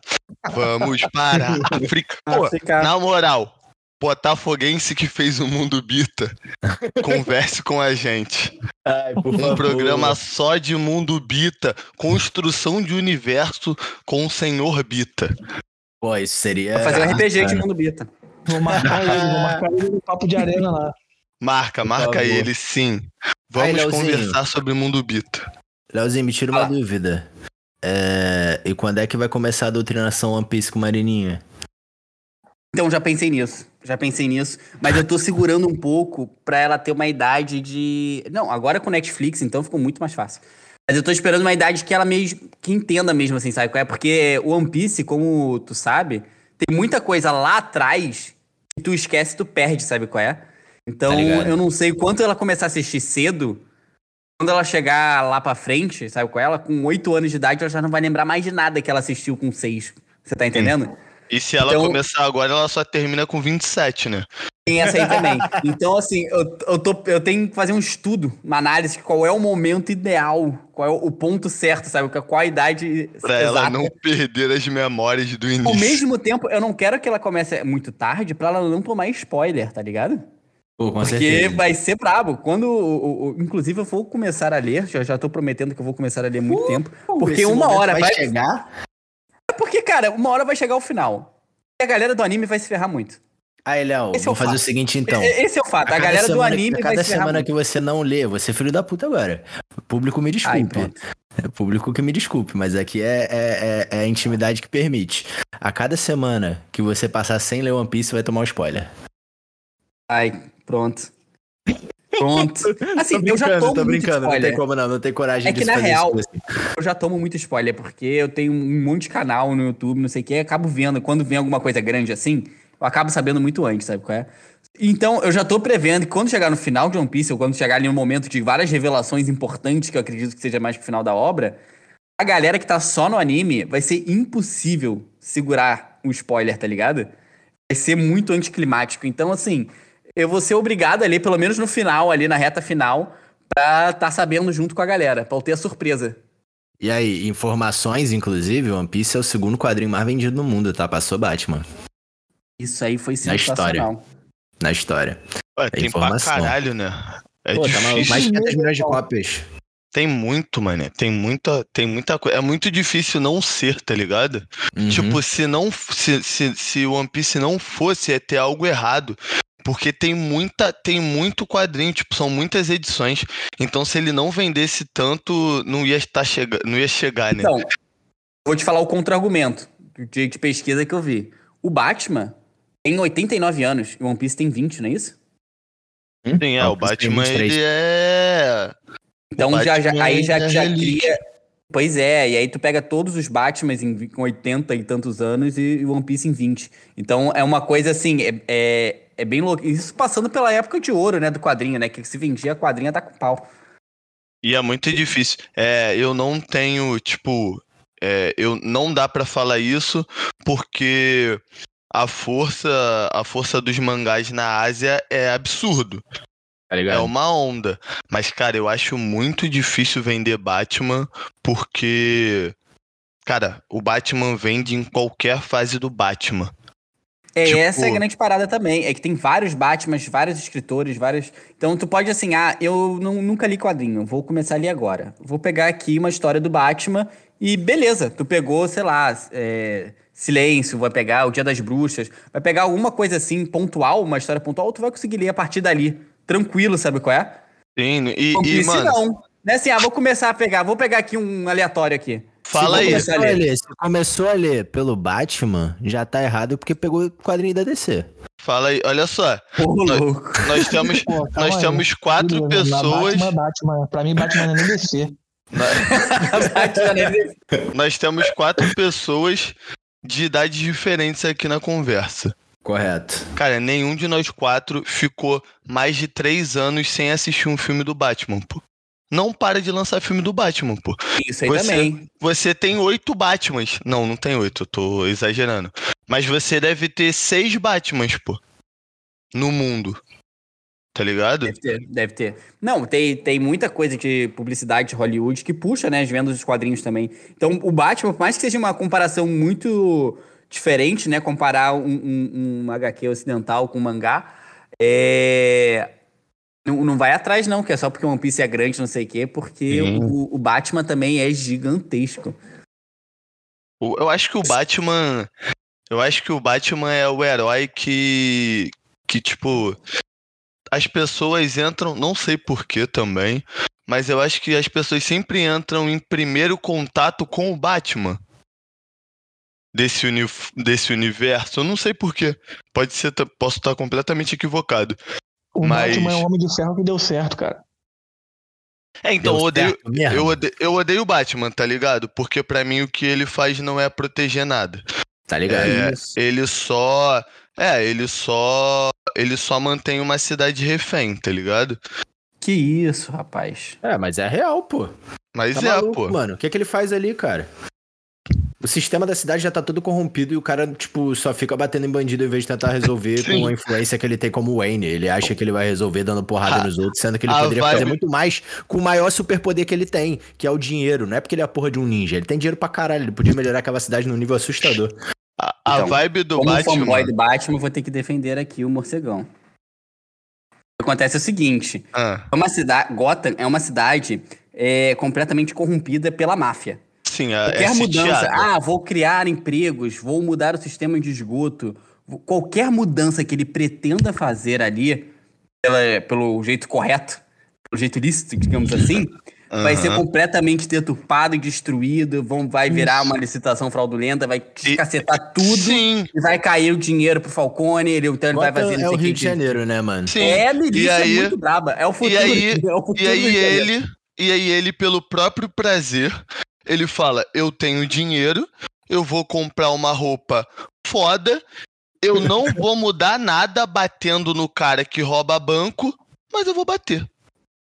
Vamos para a África. Pô, na moral, Botafoguense que fez o Mundo Bita, converse com a gente.
Ai, por
Um
favor.
programa só de Mundo Bita, construção de universo com o Senhor Bita.
Pô, isso seria.
Vai fazer um RPG de Mundo Bita.
Vou marcar ele, vou marcar ele no papo de arena lá.
Marca,
Por
marca
favor.
ele sim. Vamos conversar sobre Mundo Bita.
Leozinho, me tira uma
Fala.
dúvida. É, E quando é que vai começar a doutrinação One Piece com Marininha?
Então, já pensei nisso. Já pensei nisso. Mas eu tô segurando um pouco pra ela ter uma idade de. Não, agora com Netflix, então ficou muito mais fácil. Mas eu tô esperando uma idade que ela mesmo. que entenda mesmo, assim, sabe? qual É porque o One Piece, como tu sabe, tem muita coisa lá atrás que tu esquece e tu perde, sabe qual é? Então,
Tá
eu não sei quanto ela começar a assistir cedo. Quando ela chegar lá pra frente, sabe qual é? Ela, com 8 anos de idade, ela já não vai lembrar mais de nada que ela assistiu com 6. Você tá entendendo?
E se ela
Então-
começar agora, ela só termina com 27, né?
Tem essa aí também. Então, assim, eu, eu, tô, eu tenho que fazer um estudo, uma análise de qual é o momento ideal, qual é o ponto certo, sabe? Qual a idade
Pra ela
exata.
não perder as memórias do início.
Ao mesmo tempo, eu não quero que ela comece muito tarde pra ela não tomar spoiler, tá ligado?
Pô, com
Porque
certeza.
vai ser brabo. Quando, o- o- inclusive, eu vou começar a ler, já, já tô prometendo que eu vou começar a ler muito tempo. Porque uma hora
vai. chegar.
É porque, cara, uma hora vai chegar o final. E a galera do anime vai se ferrar muito.
Aí, Léo,
Esse é o
vou fazer o seguinte então.
Esse é o fato. A,
cada
galera do
semana-
anime
a
vai
cada
ferrar
semana que você não lê, você é filho da puta agora. O público me
Ai,
desculpe. É o público que me desculpe, mas aqui é, é, é- é a intimidade que permite. A cada semana que você passar sem ler One Piece, você vai tomar um spoiler.
Ai, pronto. Pronto. Assim,
tô
eu já
brincando,
tomo
tô
muito
brincando, não tem
spoiler.
como não, não tem coragem
É
de
que, na
fazer
real,
isso. assim.
Eu já tomo muito spoiler, porque eu tenho um monte de canal no YouTube, não sei o que, acabo vendo. Quando vem alguma coisa grande assim, eu acabo sabendo muito antes, sabe qual é? Então, eu já tô prevendo que quando chegar no final de One Piece, ou quando chegar ali no momento de várias revelações importantes, que eu acredito que seja mais pro final da obra, a galera que tá só no anime vai ser impossível segurar o spoiler, tá ligado? Vai ser muito anticlimático. Então, assim, eu vou ser obrigado ali, pelo menos no final, ali na reta final, pra tá sabendo junto com a galera, pra eu ter a surpresa.
E aí, informações, inclusive, One Piece é o segundo quadrinho mais vendido no mundo, tá? Passou Batman
Isso aí foi
Na história.
sensacional.
na história.
Ué, tem pra
informação.
caralho, né? É
Pô, tá mais de 500 milhões de cópias.
Tem muito, mano. Tem muita, tem muita coisa. É muito difícil não ser, tá ligado?
Uhum.
Tipo, se não. Se, se, se o One Piece não fosse, ia ter algo errado. Porque tem muita, tem muito quadrinho, tipo, são muitas edições. Então, se ele não vendesse tanto, não ia estar chega, não ia chegar, né?
Então, vou te falar o contra-argumento de, de pesquisa que eu vi. O Batman tem 89 anos e o One Piece tem 20, não é isso?
Sim, é, o
tem
Batman,
23.
ele é.
Então
O
já, já-
Batman
aí já,
é
já cria. Pois é, e aí tu pega todos os Batmans em, com 80 e tantos anos e o One Piece em 20. Então é uma coisa assim, é, é, é bem louco. Isso passando pela época de ouro, né, do quadrinho, né? Que se vendia a quadrinha tá com pau.
E é muito difícil. É, eu não tenho, tipo, é, eu não dá pra falar isso porque a força, a força dos mangás na Ásia é absurdo.
Tá
É uma onda. Mas, cara, eu acho muito difícil vender Batman porque, cara, o Batman vende em qualquer fase do Batman.
É,
Tipo-
essa é a grande parada também. É que tem vários Batmans, vários escritores, vários. Então tu pode assim, ah, eu não- nunca li quadrinho, vou começar a ler agora. Vou pegar aqui uma história do Batman e beleza, tu pegou, sei lá, é, Silêncio, vai pegar o Dia das Bruxas, vai pegar alguma coisa assim, pontual, uma história pontual, tu vai conseguir ler a partir dali. Tranquilo, sabe qual é?
Sim, e,
One
e
Piece
mano,
não. Não é assim, ah, vou começar a pegar, vou pegar aqui um aleatório aqui.
Fala aí.
Começou a
ler.
se começou a ler pelo Batman, já tá errado porque pegou o quadrinho da DC.
fala aí, olha só.
Pô, louco.
Nós temos,
Pô,
nós
aí.
temos quatro
Na
pessoas.
Batman, Batman. Pra mim, Batman não é nem DC.
Batman, né?
Nós temos quatro pessoas de idades diferentes aqui na conversa.
Correto.
Cara, nenhum de nós quatro ficou mais de três anos sem assistir um filme do Batman, pô. Não para de lançar filme do Batman, pô.
Isso aí
Você-
também.
Você tem oito Batmans. Não, não tem oito, eu tô exagerando. Mas você deve ter seis Batmans, pô. No mundo. Tá ligado?
Deve ter, deve ter. Não, tem, tem muita coisa de publicidade de Hollywood que puxa, né, as vendas dos quadrinhos também. Então, o Batman, por mais que seja uma comparação muito diferente, né, comparar um, um, um HQ ocidental com um mangá, é... Não, não vai atrás, não, que é só porque One Piece é grande, não sei o quê, porque o, o Batman também é gigantesco.
Eu acho que o Batman. Eu acho que o Batman é o herói que. Que, tipo. As pessoas entram. Não sei porquê também. Mas eu acho que as pessoas sempre entram em primeiro contato com o Batman. Desse, uni, desse universo. Eu não sei porquê. Pode ser. Posso estar completamente equivocado.
O
Mas-
Batman é um homem de ferro que deu certo, cara.
É, então eu odeio. Eu odeio, eu odeio o Batman, tá ligado? Porque pra mim o que ele faz não é proteger nada.
Tá ligado?
É,
Isso.
ele só. É, ele só. Ele só mantém uma cidade refém, tá ligado?
Que isso, rapaz.
É, mas é real, pô.
Mas
Tá
é,
maluco,
pô.
mano. O que, é que ele faz ali, cara? O sistema da cidade já tá todo corrompido e o cara, tipo, só fica batendo em bandido em vez de tentar resolver
Sim.
com a influência que ele tem como Wayne. Ele acha que ele vai resolver dando porrada
A-
nos outros, sendo que ele poderia
vibe-
fazer muito mais com o maior superpoder que ele tem, que é o dinheiro. Não é porque ele é a porra de um ninja. Ele tem dinheiro pra caralho. Ele podia melhorar aquela cidade num nível assustador.
A, a
Então,
vibe do
Como
Batman.
fanboy do Batman, eu vou ter que defender aqui o morcegão. O que acontece é o seguinte:
Ah,
é uma cidade, Gotham é uma cidade é, completamente corrompida pela máfia.
Sim, é,
Qualquer
é
mudança, ah, vou criar empregos, vou mudar o sistema de esgoto, qualquer mudança que ele pretenda fazer ali, pela- pelo jeito correto, pelo jeito lícito, digamos assim, vai
Aham.
ser completamente deturpado e destruído, vão, vai virar uma licitação fraudulenta, vai cacetar tudo
Sim,
e vai cair o dinheiro pro Falcone, ele, então ele vai fazer não
é o Rio
que
de Janeiro, né, mano?
sim.
É, a milícia
E aí-
é muito braba. É o futuro.
E aí,
é o futuro
e aí ele, e aí ele pelo próprio prazer, ele fala: "Eu tenho dinheiro, eu vou comprar uma roupa foda, eu não vou mudar nada batendo no cara que rouba banco, mas eu vou bater".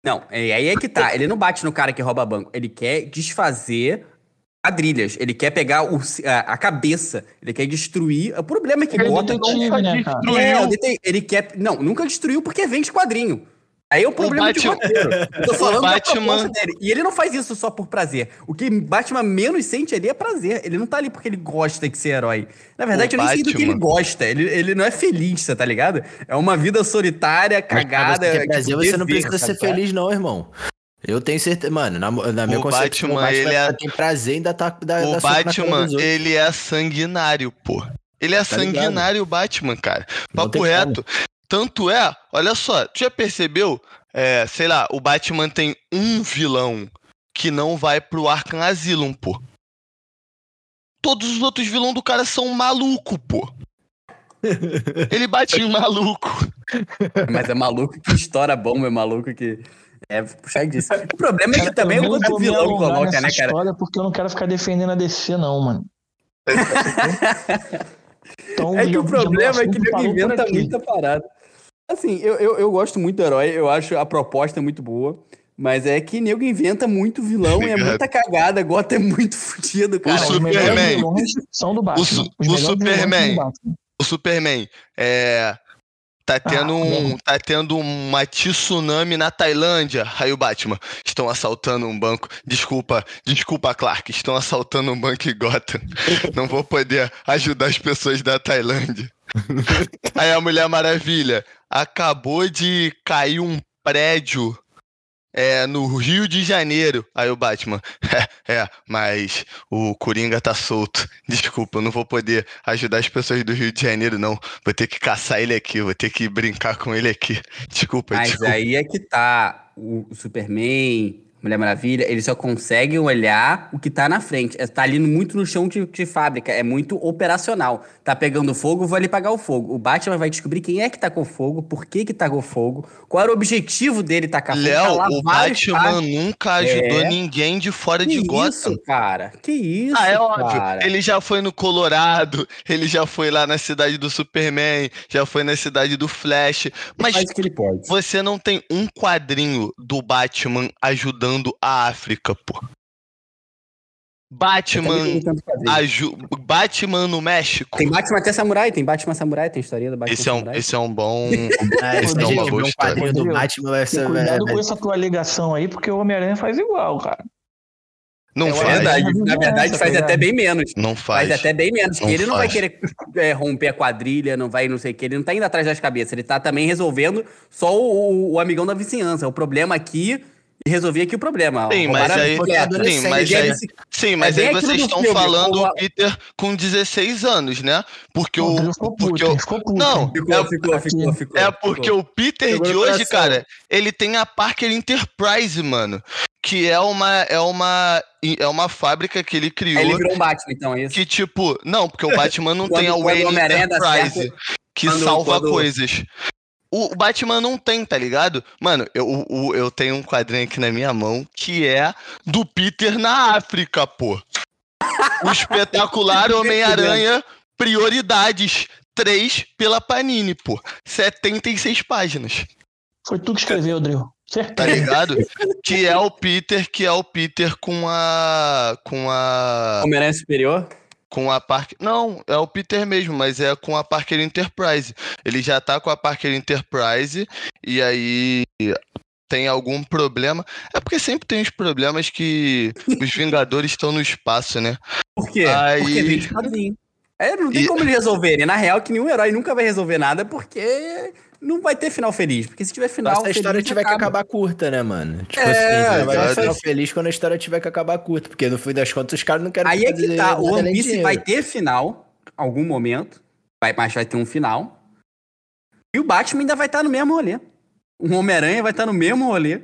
Não, é aí é que tá. Ele não bate no cara que rouba banco. Ele quer desfazer quadrilhas. Ele quer pegar o- a, a cabeça. Ele quer destruir. O problema é que
Ele é
Gotham
né, cara?
É, dete- ele quer. Não, nunca destruiu porque vende quadrinho. Aí é o problema de
Batman-
roteiro. Eu tô falando da
Batman-
proposta dele. E ele não faz isso só por prazer. O que Batman menos sente ali é prazer. Ele não tá ali porque ele gosta de ser herói. Na verdade,
O
eu nem sei do que ele
Batman-
gosta. Ele, ele não é feliz, você tá ligado? É uma vida solitária,
Mas
cagada.
Você quer prazer,
tipo,
você não precisa ser
é?
feliz, não, irmão. Eu tenho certeza, mano, na, na minha
O
concepção,
Batman, ele é-
tem prazer em dar, ta- dar,
O
cara
Batman, ele é sanguinário, pô. Ele é
Tá
sanguinário, o Batman, cara. Papo reto. Tanto é, olha só, tu já percebeu? É, sei lá, o Batman tem um vilão que não vai pro Arkham Asylum, pô. Todos os outros vilões do cara são maluco, pô. Ele bate em maluco.
Mas é maluco que estoura bomba, é maluco que. É puxar disso. O problema é que também o
me
vilão coloca, né, cara?
história porque eu não quero ficar defendendo a DC, não, mano. Então,
É que o problema é que ele inventa muita parada. Assim, eu, eu, eu gosto muito do herói, eu acho a proposta muito boa. Mas é que nego inventa muito vilão e é muita cagada. Gotham é muito fudido, cara.
O Superman.
são do Batman.
su- o
são do
Superman.
Batman.
O Superman, é. Tá tendo,
Ah,
um, tá tendo uma tsunami na Tailândia. Aí o Batman, estão assaltando um banco. Desculpa, desculpa, Clark, estão assaltando um banco em Gotham. Não vou poder ajudar as pessoas da Tailândia. Aí a Mulher Maravilha, acabou de cair um prédio é, no Rio de Janeiro. Aí o Batman, é, é, mas o Coringa tá solto. Desculpa, eu não vou poder ajudar as pessoas do Rio de Janeiro, não. Vou ter que caçar ele aqui, vou ter que brincar com ele aqui. Desculpa,
Mas
desculpa.
aí é que tá. O o Superman, Mulher Maravilha, eles só conseguem olhar o que tá na frente. É, Tá ali muito no chão de, de fábrica, é muito operacional. Tá pegando fogo, vou ali pagar o fogo. O Batman vai descobrir quem é que tá com fogo, por que que tá com fogo, qual era o objetivo dele tacar fogo.
Léo,
calar
o Batman
caras.
nunca ajudou
É.
ninguém de fora
Que
de Gotham.
isso, cara? Que isso,
Ah, é óbvio.
cara?
Ele já foi no Colorado, ele já foi lá na cidade do Superman, já foi na cidade do Flash. Mas
que ele pode.
você não tem um quadrinho do Batman ajudando a África, pô. Batman,
quadrinho.
aju... Batman no México.
Tem Batman até Samurai, tem Batman Samurai, tem história do Batman
Esse é, um,
Samurai.
esse é um bom.
Ah,
Esse
se
é uma boa
um
história.
quadrinho do Batman vai ser.
cuidado
vai-
com essa tua ligação aí, porque o Homem-Aranha faz igual, cara.
Não
É
faz.
verdade, na verdade
essa,
faz
tá
até bem menos.
Não
Faz
faz.
até bem menos.
Não
ele não vai
faz.
querer é, romper a quadrilha, não vai não sei o que. Ele não tá indo atrás das cabeças. Ele tá também resolvendo só o, o amigão da vizinhança. O problema aqui e resolver aqui o problema.
Sim, mas aí- sim, mas aí- Sim, mas
É
aí vocês estão
filme,
falando o Peter com 16 anos, né? Porque
O
o.
Rodrigo ficou puto,
Porque o
ficou puto.
Não?
Ficou,
É-
ficou, ficou, ficou.
É porque
ficou.
o Peter
Pegou
de hoje,
coração.
cara, ele tem a Parker Enterprise, mano. Que é uma. É uma. É uma fábrica que ele criou.
Aí ele virou um Batman, então, é isso.
Que tipo. Não, porque o Batman não tem a Wayne Enterprise
certo,
que
quando-
salva
quando-
coisas. O o Batman não tem, tá ligado? Mano, eu, o- eu tenho um quadrinho aqui na minha mão que é do Peter na África, pô. O espetacular Homem-Aranha Prioridades 3 pela Panini, pô. 76 páginas,
Foi tu que escreveu, Drill.
tá ligado? que é o Peter, que é o Peter com a. com a.
Homem-Aranha Superior?
Com a Parker. Não, é o Peter mesmo, mas é com a Parker Enterprise. Ele já tá com a Parker Enterprise e aí tem algum problema. É porque sempre tem os problemas que os Vingadores estão no espaço, né?
Por quê?
Aí-
Porque de quadrinho. É, não tem
E-
como eles resolverem. Na real, que nenhum herói nunca vai resolver nada porque não vai ter final feliz. Porque se tiver final
se a história
feliz,
tiver que
acaba.
acabar curta, né, mano? Tipo
É,
assim, vai
exato.
ficar feliz quando a história tiver que acabar curta, porque no fim das contas os caras não querem
Aí é que tá. O One Piece vai ter final, algum momento. Vai, mas vai ter um final. E o Batman ainda vai estar no mesmo rolê. O Homem-Aranha vai estar no mesmo rolê.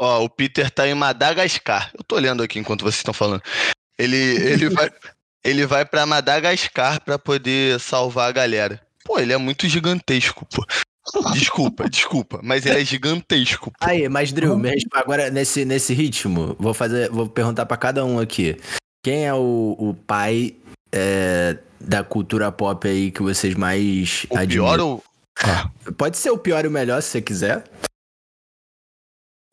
Ó, o Peter tá em Madagascar. Eu tô olhando aqui enquanto vocês estão falando. Ele, ele vai, ele vai para Madagascar para poder salvar a galera. Pô, ele é muito gigantesco, pô. Desculpa, desculpa, mas ele é gigantesco. Pô.
Aí, mas Drew, agora nesse, nesse ritmo, vou fazer, vou perguntar pra cada um aqui. Quem é o, o pai é, da cultura pop aí que vocês mais
O pior ou.
Pode ser o pior e o melhor, se você quiser.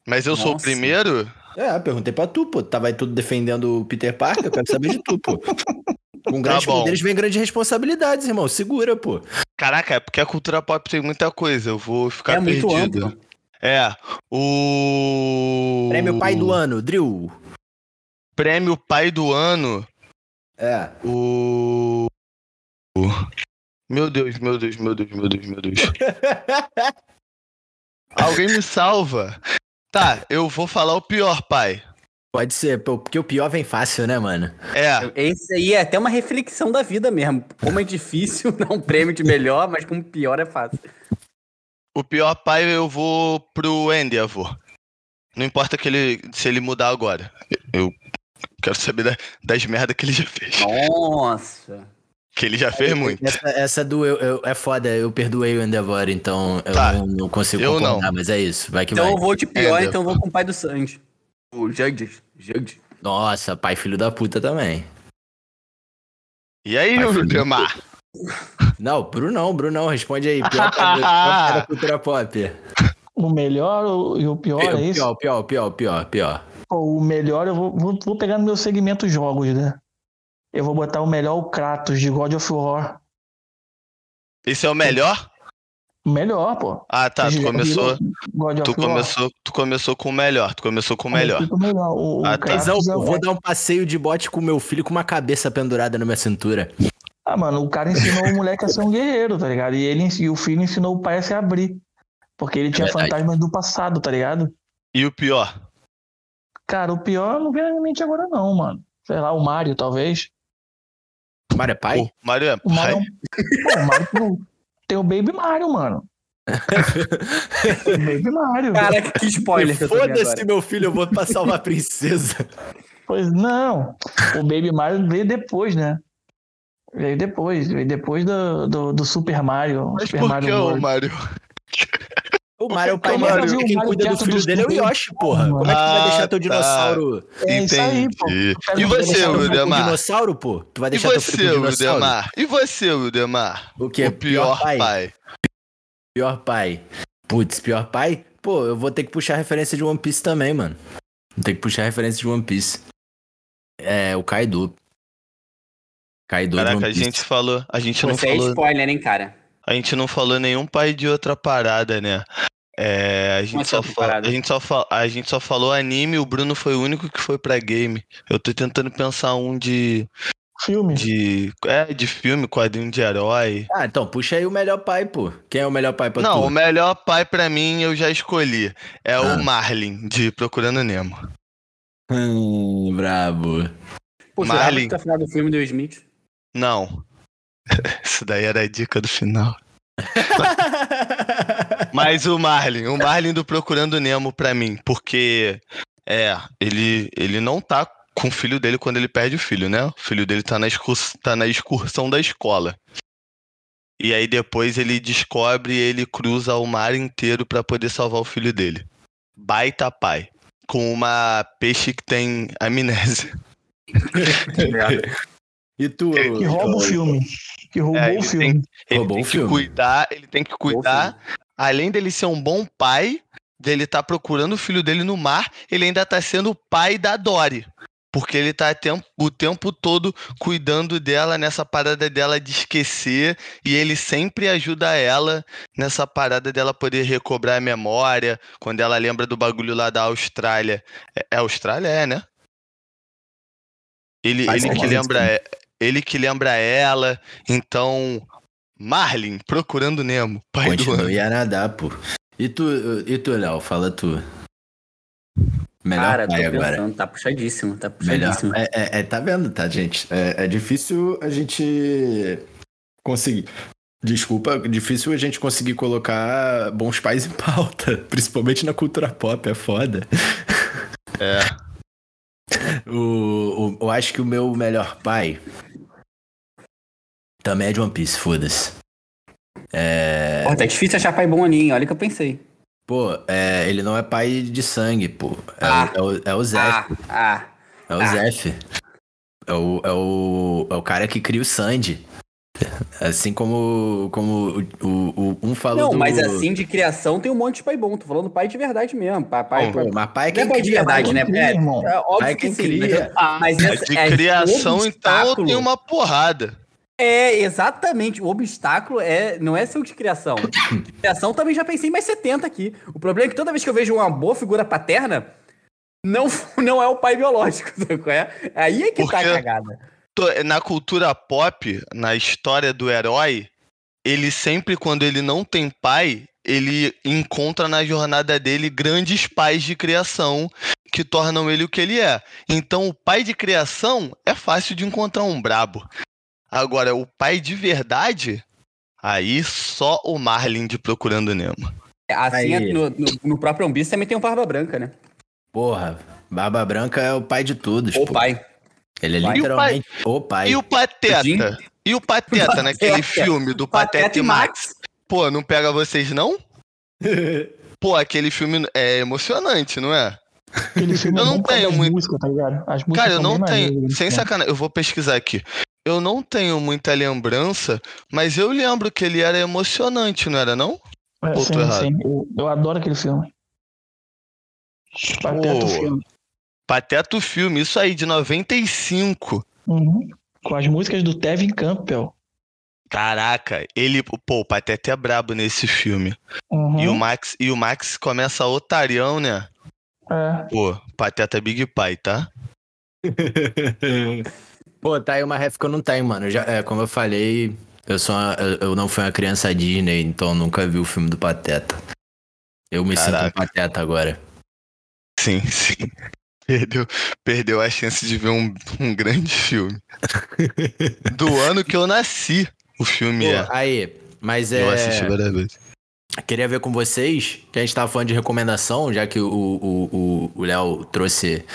Mas eu sou o
Nossa.
primeiro?
É, perguntei pra tu, pô. Tava aí tudo defendendo o Peter Parker, eu quero saber de tu, pô. Com grandes
bom.
poderes vem grandes responsabilidades, irmão. Segura, pô.
Caraca, é porque a cultura pop tem muita coisa. Eu vou ficar
É muito
perdido.
amplo.
É. O.
Prêmio Pai do Ano, Drill.
Prêmio Pai do Ano.
É.
O- Meu Deus, meu Deus, meu Deus, meu Deus, meu Deus. Alguém me salva. Tá, eu vou falar o pior, pai.
Pode ser, porque o pior vem fácil, né, mano?
É,
Esse aí é até uma reflexão da vida mesmo. Como é difícil dar um prêmio de melhor, mas como pior é fácil.
o pior pai eu vou pro Endeavor. Não importa que ele, se ele mudar agora. Eu quero saber da- das merdas que ele já fez.
Nossa.
Que ele já fez muito.
Essa, essa do eu, eu- é foda, eu perdoei o Endeavor, então eu
Tá.
não, não consigo
Eu
concordar,
não.
mas é isso, vai que
Então
vai.
eu vou de pior,
É,
então eu vou com o pai do Sanji. O Judges. Judges.
Nossa, pai filho da puta também.
E aí. Demar?
Não, Brunão, Brunão, responde aí. Pior pior pai da cultura pop.
O melhor e o pior é isso?
Pior, pior, pior, pior, pior.
Pô, o melhor eu vou, vou, vou pegar no meu segmento jogos, né? Eu vou botar o melhor o Kratos de God of War.
Esse é o melhor?
O melhor, pô.
Ah, tá. Tu começou. Tu começou, tu começou com o melhor. Tu começou com o melhor.
Comecei com o melhor. O, o
Ah, tá.
É
eu
o-
vou dar um passeio de bote com o meu filho com uma cabeça pendurada na minha cintura.
Ah, mano, o cara ensinou o moleque a ser um guerreiro, tá ligado? E, ele, e o filho ensinou o pai a se abrir. Porque ele tinha
Verdade.
fantasmas do passado, tá ligado?
E o pior?
Cara, o pior não vem na minha mente agora, não, mano. Sei lá, o Mario, talvez.
Mário é pai?
O Mario é
O Mario, é
pai?
um- Pô, o Mario tem o- o Baby Mario, mano. O Baby Mario.
Caraca, que spoiler
Foda-se, meu filho, eu vou pra salvar a princesa.
Pois não. O Baby Mario veio depois, né? Veio depois. Veio depois do, do, do Super Mario.
Mas
Super
por
Mario
que o
World.
Mario?
O Mário é o pai
Eu
dele,
nunca vi
porque
o
quem
Mário
cuida do filho
dos
dele é o. Yoshi, porra. Como é que tu vai
Ah,
deixar teu
tá.
dinossauro...
É isso aí, pô.
Entendi. E
não
você, Wildemar?
dinossauro, pô? Tu vai
E
deixar teu filho?
Wildemar? E você, Wildemar?
O quê?
O pior pai.
Pior pai. Putz, pior pai? Pô, eu vou ter que puxar referência de One Piece também, mano. Vou ter que puxar referência de One Piece. É, o Kaido. Kaido de
Caraca, a gente falou. A gente não
Você é
falou.
spoiler, hein, cara?
A gente não falou nenhum pai de outra parada, né? É, a, gente
Como assim
só
outra
fa-
parada?
a, gente só fa- a gente só falou anime, o Bruno foi o único que foi pra game. Eu tô tentando pensar um de.
Filme.
de. É, de filme, quadrinho de herói.
Ah, então puxa aí o melhor pai, pô. Quem é o melhor pai pra
Não,
tu?
o melhor pai pra mim eu já escolhi. É
Ah.
o Marlin, de Procurando Nemo.
Hum, brabo.
Pô,
Marlin.
que tá falando do filme do Smith.
Não. Isso daí era a dica do final. Mas o Marlin, o Marlin do Procurando Nemo pra mim, porque é, ele, ele não tá com o filho dele quando ele perde o filho, né? O filho dele tá na, excurs- tá na excursão da escola. E aí depois ele descobre e ele cruza o mar inteiro pra poder salvar o filho dele. Baita pai. Com uma peixe que tem amnésia.
e tu?
Que rouba o filme. Que roubou
É,
o
ele
filme.
Ele
Roubou
tem
o
que
filme.
cuidar, ele tem que cuidar. Além dele ser um bom pai, dele tá procurando o filho dele no mar, ele ainda tá sendo o pai da Dory. Porque ele tá tempo- o tempo todo cuidando dela nessa parada dela de esquecer. E ele sempre ajuda ela nessa parada dela poder recobrar a memória. Quando ela lembra do bagulho lá da Austrália. É, é Austrália? É, né? Ele, ele que lembra é- ele que lembra ela. Então, Marlin, procurando Nemo, pai do ano.
A nadar, pô. E tu, e tu, Léo? Fala tu. Melhor
Cara, tô
pai agora.
pensando, tá puxadíssimo, tá puxadíssimo.
É, é- é, tá vendo, tá, gente? É, é difícil a gente conseguir Desculpa, difícil a gente conseguir colocar bons pais em pauta, principalmente na cultura pop, é foda.
É.
O, o- eu acho que o meu melhor pai também é de One Piece, foda-se. É,
Pô, tá difícil achar pai bom ali, hein? Olha que eu pensei.
pô, é, ele não é pai de sangue, pô. É,
Ah.
o, é, o, é o Zef.
Ah, ah.
é o
ah.
Zef. É o, é, o, é o cara que cria o Sandy. Assim como, como o, o- o- um falou
Não,
do...
mas assim de criação tem um monte de pai bom. Tô falando pai de verdade mesmo. Pai, pai,
Pô, mas pai é
Não
quem
é pai de verdade, né?
cria,
É,
irmão.
é óbvio
Pai
que
quem
sim.
cria.
Mas
A
essa,
de
é,
criação,
o
então,
obstáculo-
tem uma porrada.
É, exatamente. O obstáculo é, não é seu de criação. criação também já pensei em mais 70 aqui. O problema é que toda vez que eu vejo uma boa figura paterna, não, não é o pai biológico, é? Aí é que tá a
Porque-
cagada.
Na cultura pop, na história do herói, ele sempre, quando ele não tem pai, ele encontra na jornada dele grandes pais de criação que tornam ele o que ele é. Então, o pai de criação é fácil de encontrar um brabo. Agora, o pai de verdade, aí só o Marlin de Procurando Nemo.
Assim,
Aí.
no, no, no próprio Piece também tem um Barba Branca, né?
Porra, Barba Branca é o pai de todos,
O
pô.
pai.
Ele é
Pai.
literalmente o pai.
E o Pateta? E o Pateta, naquele filme do Pateta e Max? Pô, não pega vocês, não? Pô, aquele filme é emocionante, não é?
Aquele filme
Eu
é
não tenho muito-
músicas, tá ligado? As músicas
Cara, eu não tenho. Sem
né?
sacanagem, eu vou pesquisar aqui. Eu não tenho muita lembrança, mas eu lembro que ele era emocionante, não era não?
É,
Ou tô
sim,
errado?
sim. Eu, eu adoro aquele filme. Pateta o filme.
Pateta o filme, isso aí, de 95.
Uhum. Com as músicas do Tevin Campbell.
Caraca, ele. Pô, o Pateta é brabo nesse filme.
Uhum.
E, o Max, e o Max começa otarião, né?
É.
Pô, Pateta Big Pai, tá?
Pô, tá aí uma ref que eu não tenho, mano. Eu Já, é, como eu falei, eu, sou uma- eu, não fui uma criança Disney, então nunca vi o filme do Pateta. Eu me sinto um
Caraca.
Pateta agora.
Sim, sim. Perdeu, perdeu a chance de ver um, um grande filme. Do ano que eu nasci, o filme
Pô,
é.
aí, mas é.
Eu assisti várias vezes.
Queria ver com vocês, que a gente tava falando de recomendação, já que o o- o- o Léo trouxe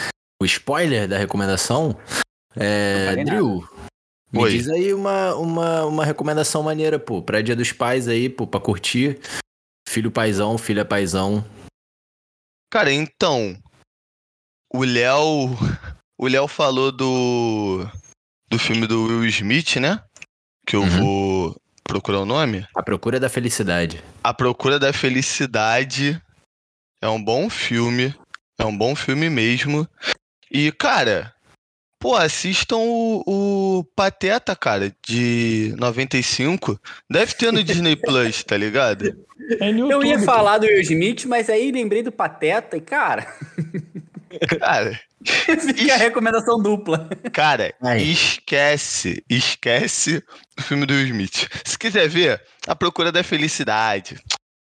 o spoiler da recomendação. É, Drill, me
Oi.
diz aí uma, uma, uma recomendação maneira, pô, pra Dia dos Pais aí, pô, pra curtir. Filho paizão, filha paizão.
Cara, então. O Léo. O Léo falou do. Do filme do Will Smith, né? Que eu
Uhum.
vou procurar o nome.
A Procura da Felicidade.
A Procura da Felicidade é um bom filme. É um bom filme mesmo. E, cara, pô, assistam o, o Pateta, cara, de 95. Deve ter no Disney Plus, tá ligado?
É no
Eu ia
YouTube,
falar do Will Smith, mas aí lembrei do Pateta e, cara,
Cara,
fica a recomendação dupla.
cara,
Aí.
esquece, esquece o filme do Will Smith. Se quiser ver, A Procura da Felicidade.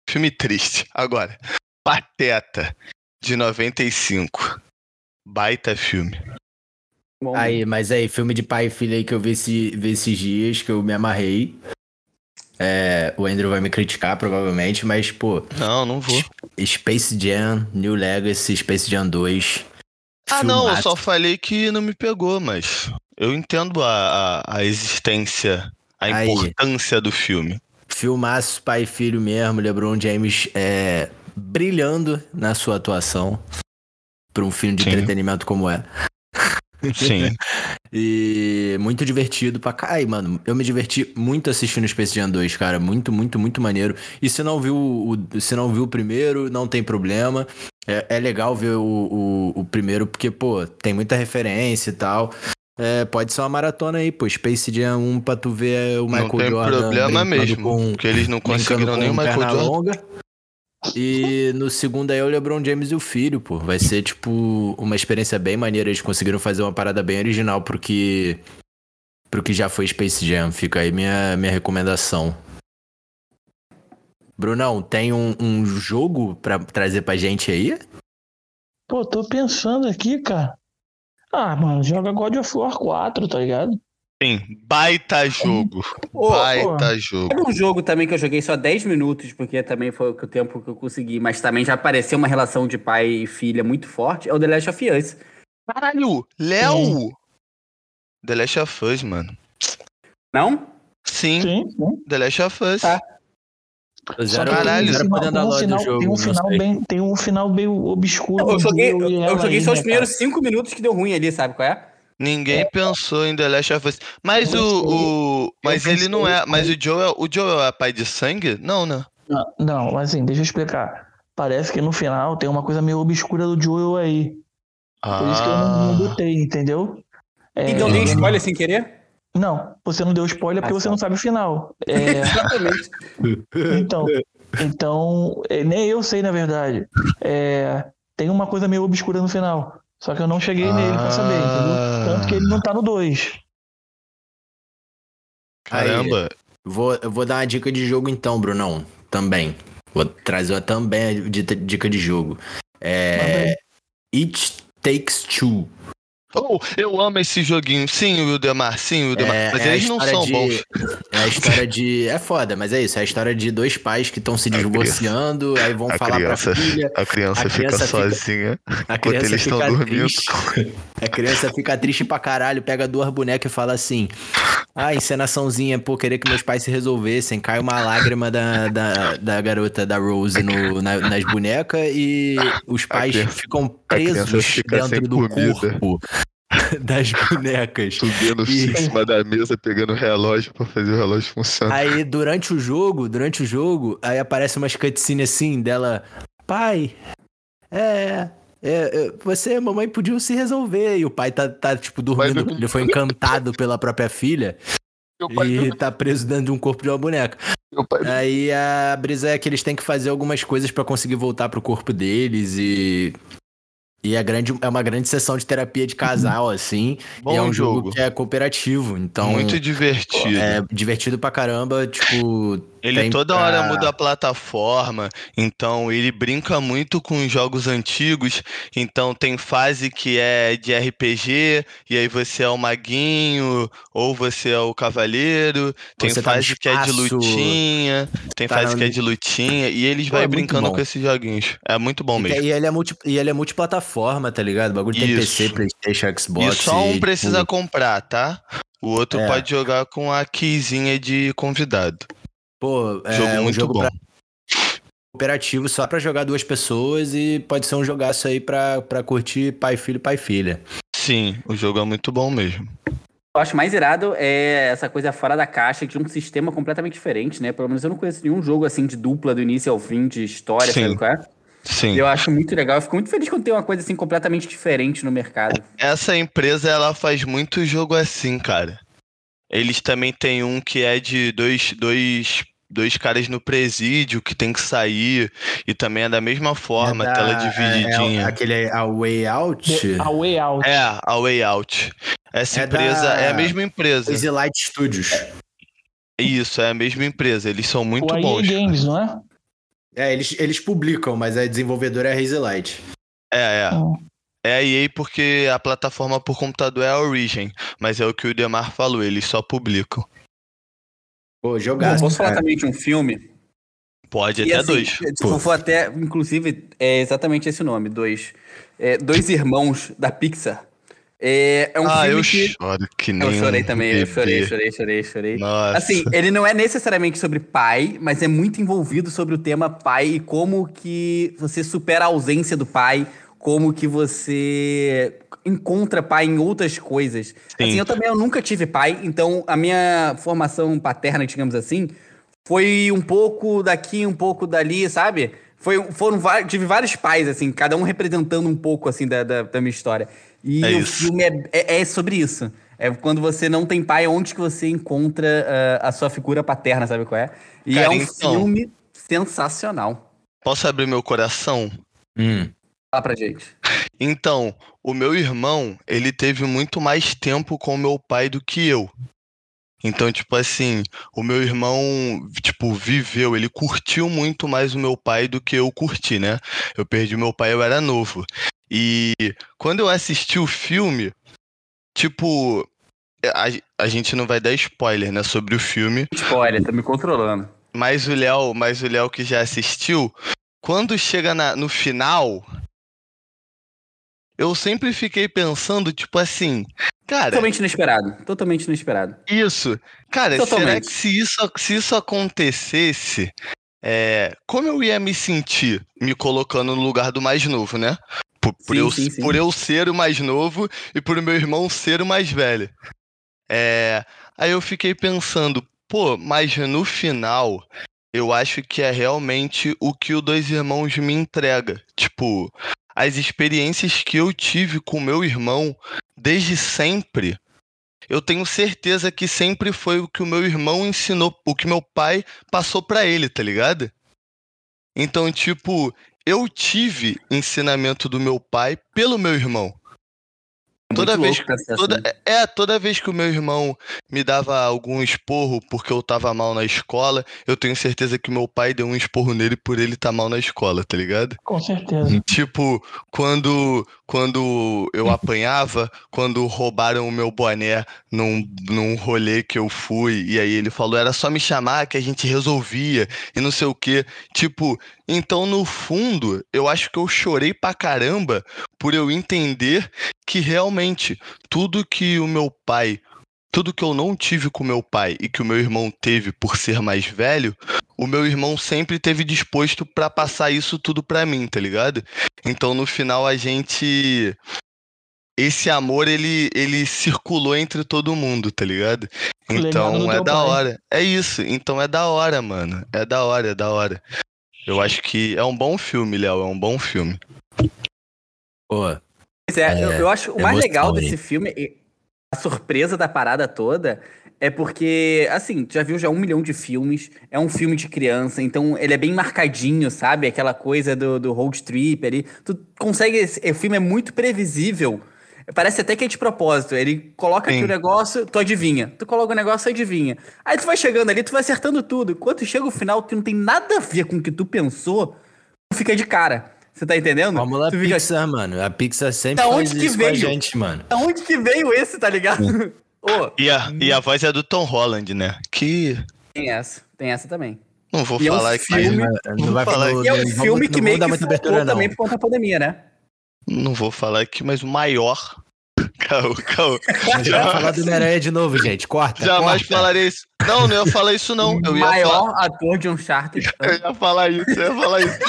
Filme triste. Agora, Pateta, de 95. Baita filme.
Bom,
Aí, mas aí, filme de pai e filha aí que eu vi, esse, vi esses dias, que eu me amarrei. É, o Andrew vai me criticar, provavelmente, mas, pô,
Não, não vou.
Space Jam, New Legacy, Space Jam 2.
Ah, não, eu só falei que não me pegou, mas eu entendo a, a, a existência, a
Aí.
importância do filme.
Filmaço, pai e filho mesmo, LeBron James é, brilhando na sua atuação. Pra um filme de
Sim.
entretenimento como é.
Sim.
E muito divertido pra cá. Ai, mano, eu me diverti muito assistindo Space Jam 2, cara. Muito, muito, muito maneiro. E se não viu o, se não viu o primeiro, não tem problema. É, é legal ver o, o, o primeiro, porque, pô, tem muita referência e tal. É, pode ser uma maratona aí, pô. Space Jam 1 pra tu ver o Michael
não tem
Jordan.
problema mesmo,
com-
porque eles não conseguiram nem o Michael Jordan.
longa. E no segundo aí é o LeBron James e o filho, pô. Vai ser, tipo, uma experiência bem maneira. Eles conseguiram fazer uma parada bem original pro que, já foi Space Jam. Fica aí minha, minha recomendação. Brunão, tem um, um jogo pra trazer pra gente aí?
Pô, tô pensando aqui, cara. Ah, mano, joga God of War 4, tá ligado?
Sim, baita jogo.
Ô,
baita jogo.
Sabe um jogo também que eu joguei só 10 minutos, porque também foi o tempo que eu consegui, mas também já apareceu uma relação de pai e filha muito forte, é o The Last of Us.
Caralho, Léo! The Last of Us, mano.
Não?
Sim,
Sim, sim.
The Last of Us.
Tá.
Zero,
que
Caralho,
tem um
zero
final- tem um final,
do jogo.
tem um
não
final
sei.
bem, tem um final meio obscuro.
Eu joguei, eu, eu joguei
aí,
só os
né,
primeiros
cara?
5 minutos que deu ruim ali, sabe qual é?
Ninguém pensou em The Last of Us. Mas
Eu
o.
pensei-
o mas ele não é. Mas o Joel, o Joel é pai de sangue? Não, né?
Não, não, mas assim, deixa eu explicar. Parece que no final tem uma coisa meio obscura do Joel aí. Por isso que eu não, não
Ah.
botei, entendeu? É,
Então dei spoiler sem querer?
Não, você não deu spoiler porque
Ah,
você
tá.
não sabe o final. É,
Exatamente.
então, então é, nem eu sei, na verdade. É, tem uma coisa meio obscura no final. Só que eu não cheguei nele pra saber, entendeu? Tanto que ele não tá no 2.
Caramba.
Vou, eu vou dar uma dica de jogo então, Brunão. Também. Vou trazer também a dica de jogo. É. It Takes Two.
Oh, eu amo esse joguinho. Sim, o Wildemar, sim, o Wildemar.
É,
mas
é
eles não são
de-
bons.
É a história de. É foda, mas é isso. É a história de dois pais que estão se
criança-
divorciando, aí vão
a
falar
criança-
pra filha.
A criança,
A criança
fica
fica-
sozinha
A
enquanto
criança
eles estão
fica
dormindo.
triste. A criança fica triste pra caralho, pega duas bonecas e fala assim: Ah, encenaçãozinha, pô, querer que meus pais se resolvessem. Cai uma lágrima da, da, da garota da Rose no- na- nas bonecas e os pais
criança-
ficam presos
fica
dentro do
comida.
corpo das bonecas.
Subindo
E-
em cima da mesa, pegando o relógio pra fazer o relógio funcionar.
Aí, durante o jogo, durante o jogo, aí aparece umas cutscenes assim dela. Pai, é. é, é, você e a mamãe podiam se resolver. E o pai tá, tá tipo, dormindo.
Mas-
Ele foi encantado pela própria filha e tá preso dentro de um corpo de uma boneca. Aí a brisa é que eles têm que fazer algumas coisas pra conseguir voltar pro corpo deles e. E é, grande, é uma grande sessão de terapia de casal, assim.
Bom
e é um jogo,
jogo.
que é cooperativo. Então.
Muito divertido.
É divertido pra caramba, tipo.
Ele
tem
toda
pra-
hora muda a plataforma, então ele brinca muito com os jogos antigos. Então tem fase que é de RPG, e aí você é o maguinho, ou você é o cavaleiro. Tem
Você tá
fase que é de lutinha, tem
tá
fase
no-
que é de lutinha, e eles
Pô,
vai
é
brincando com esses joguinhos. É muito bom
E,
mesmo.
e ele é multi, e ele é multiplataforma, tá ligado? O bagulho tem
Isso.
PC, Playstation, Xbox.
E só um
tipo,
precisa comprar, tá? O outro
É.
pode jogar com a keyzinha de convidado.
Pô, é
jogo
um
muito
jogo
bom.
pra- cooperativo só pra jogar duas pessoas e pode ser um jogaço aí pra, pra curtir pai, filho, pai, filha.
Sim, o jogo é muito bom mesmo.
Eu acho mais irado é essa coisa fora da caixa, de um sistema completamente diferente, né? Pelo menos eu não conheço nenhum jogo assim de dupla do início ao fim, de história,
Sim.
sabe qual é?
Sim.
Eu acho muito legal. Eu fico muito feliz quando tem uma coisa assim completamente diferente no mercado.
Essa empresa, ela faz muito jogo assim, cara. Eles também têm um que é de dois, dois, dois caras no presídio que tem que sair. E também é da mesma forma,
É da-
tela
É,
divididinha.
é aquele A Way Out.
A Way Out.
É, a Way Out. Essa
É da-
empresa é a mesma empresa.
Easy Light Studios.
Isso, é a mesma empresa. Eles são muito
o EA
bons.
Games, não é?
É, eles, eles publicam, mas a desenvolvedora é a Hazy Light.
É, é.
Hum.
É a EA porque a plataforma por computador é a Origin. Mas é o que o Demar falou, eles só publicam.
Pô,
Eu
jogaço.
posso falar
cara.
também de um filme?
Pode
E,
até
assim,
dois.
Se for até, inclusive, é exatamente esse nome, dois. É, dois irmãos da Pixar. É, é um
ah,
filme
eu
que.
choro que nem
Eu chorei
um
também, eu chorei,
bebê.
chorei, chorei, chorei.
Nossa.
Assim, ele não é necessariamente sobre pai, mas é muito envolvido sobre o tema pai e como que você supera a ausência do pai, como que você encontra pai em outras coisas. Assim, eu também eu nunca tive pai, então a minha formação paterna, digamos assim, foi um pouco daqui, um pouco dali, sabe? Foi, foram tive vários pais, assim, cada um representando um pouco, assim, da, da, da minha história. E
É
o
isso.
filme é, é, é sobre isso. É quando você não tem pai, onde que você encontra ah, a sua figura paterna, sabe qual é? E
Cara,
é um
então-
filme sensacional.
Posso abrir meu coração?
Hum.
Fala pra gente.
Então, o meu irmão, ele teve muito mais tempo com meu pai do que eu. Então, tipo assim, o meu irmão, tipo, viveu, ele curtiu muito mais o meu pai do que eu curti, né? Eu perdi meu pai, eu era novo. E quando eu assisti o filme, tipo, a, a gente não vai dar spoiler, né, sobre o filme.
Spoiler, tá me controlando.
Mas o Léo, mas o Léo que já assistiu, quando chega na, no final, eu sempre fiquei pensando, tipo assim, cara.
Totalmente inesperado. Totalmente inesperado.
Isso. Cara, Totalmente. será que se isso, se isso acontecesse, é, como eu ia me sentir me colocando no lugar do mais novo, né? Por, por sim, eu, sim, sim. por eu ser o mais novo e por meu irmão ser o mais velho. É, aí eu fiquei pensando, pô, mas no final eu acho que é realmente o que o Dois Irmãos me entrega. Tipo, as experiências que eu tive com meu irmão desde sempre, eu tenho certeza que sempre foi o que o meu irmão ensinou, o que meu pai passou para ele, tá ligado? Então, tipo, eu tive ensinamento do meu pai pelo meu irmão. Toda vez, toda, assim. é, toda vez que o meu irmão me dava algum esporro porque eu tava mal na escola, eu tenho certeza que meu pai deu um esporro nele por ele estar tá mal na escola, tá ligado?
Com certeza.
Tipo, quando, quando eu apanhava, quando roubaram o meu boné num, num rolê que eu fui, e aí ele falou, era só me chamar que a gente resolvia, e não sei o quê. Tipo, então no fundo, eu acho que eu chorei pra caramba por eu entender que realmente tudo que o meu pai tudo que eu não tive com meu pai e que o meu irmão teve por ser mais velho, o meu irmão sempre teve disposto para passar isso tudo para mim, tá ligado? Então no final a gente esse amor ele ele circulou entre todo mundo, tá ligado? Então é da pai. hora. É isso, então é da hora, mano. É da hora, é da hora. Eu acho que é um bom filme, Léo, é um bom filme.
Pô.
Pois é, é eu, eu, acho o mais legal desse filme a surpresa da parada toda é porque, assim, já viu já um milhão de filmes, é um filme de criança, então ele é bem marcadinho, sabe? Aquela coisa do, do road trip ali. Tu consegue. O filme é muito previsível. Parece até que é de propósito. Ele coloca Sim. aqui o negócio, tu adivinha. Tu coloca o negócio, adivinha. Aí tu vai chegando ali, tu vai acertando tudo. Quando chega o final, tu não tem nada a ver com o que tu pensou, tu fica de cara. Você tá entendendo?
Vamos lá, Pixar, mano. A Pixar sempre da
onde que veio?
gente, mano.
Da onde que veio esse, tá ligado?
oh. e, a, e a voz é do Tom Holland, né? Que...
Tem essa. Tem essa também.
Não vou e falar é um
filme,
aqui.
Não, vai falar aqui. E é um filme que meio que abertura, também por conta da pandemia, né?
Não vou falar aqui, mas o maior Caô, caô.
A gente vai falar do Homem-Aranha de novo, gente. Corta.
Jamais corta. falarei isso. Não, não ia falar isso, não. Eu
ia Maior falar... ator de um Uncharted.
Eu ia falar isso, eu ia falar isso.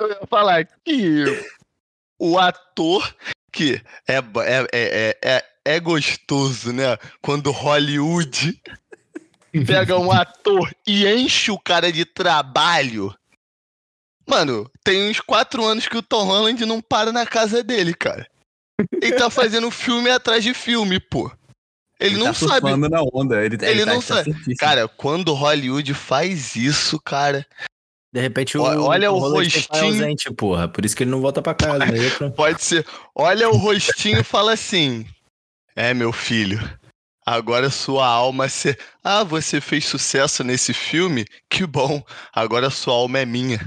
Eu ia falar que o ator que é, é, é, é, é gostoso, né? Quando Hollywood pega um ator e enche o cara de trabalho. Mano, tem uns quatro anos que o Tom Holland não para na casa dele, cara. Ele tá fazendo filme atrás de filme, pô. Ele, ele não tá sabe.
na onda. Ele,
ele, ele tá, não tá sabe. Cara, quando Hollywood faz isso, cara,
de repente o.
Olha o, o rostinho.
Ausente, porra. Por isso que ele não volta pra casa. Né?
Pode ser. Olha o rostinho e fala assim: É, meu filho. Agora sua alma se. Ah, você fez sucesso nesse filme? Que bom. Agora sua alma é minha.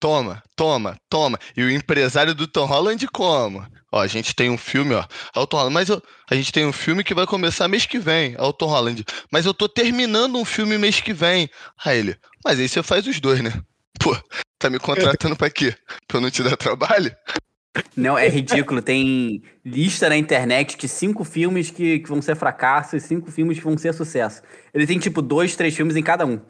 Toma, toma, toma. E o empresário do Tom Holland como? Ó, a gente tem um filme, ó. Tom Holland, mas eu, a gente tem um filme que vai começar mês que vem. O Tom Holland. Mas eu tô terminando um filme mês que vem. Aí ele, mas aí você faz os dois, né? Pô, tá me contratando pra quê? Pra eu não te dar trabalho?
Não, é ridículo. Tem lista na internet de cinco filmes que, que vão ser fracasso e cinco filmes que vão ser sucesso. Ele tem, tipo, dois, três filmes em cada um.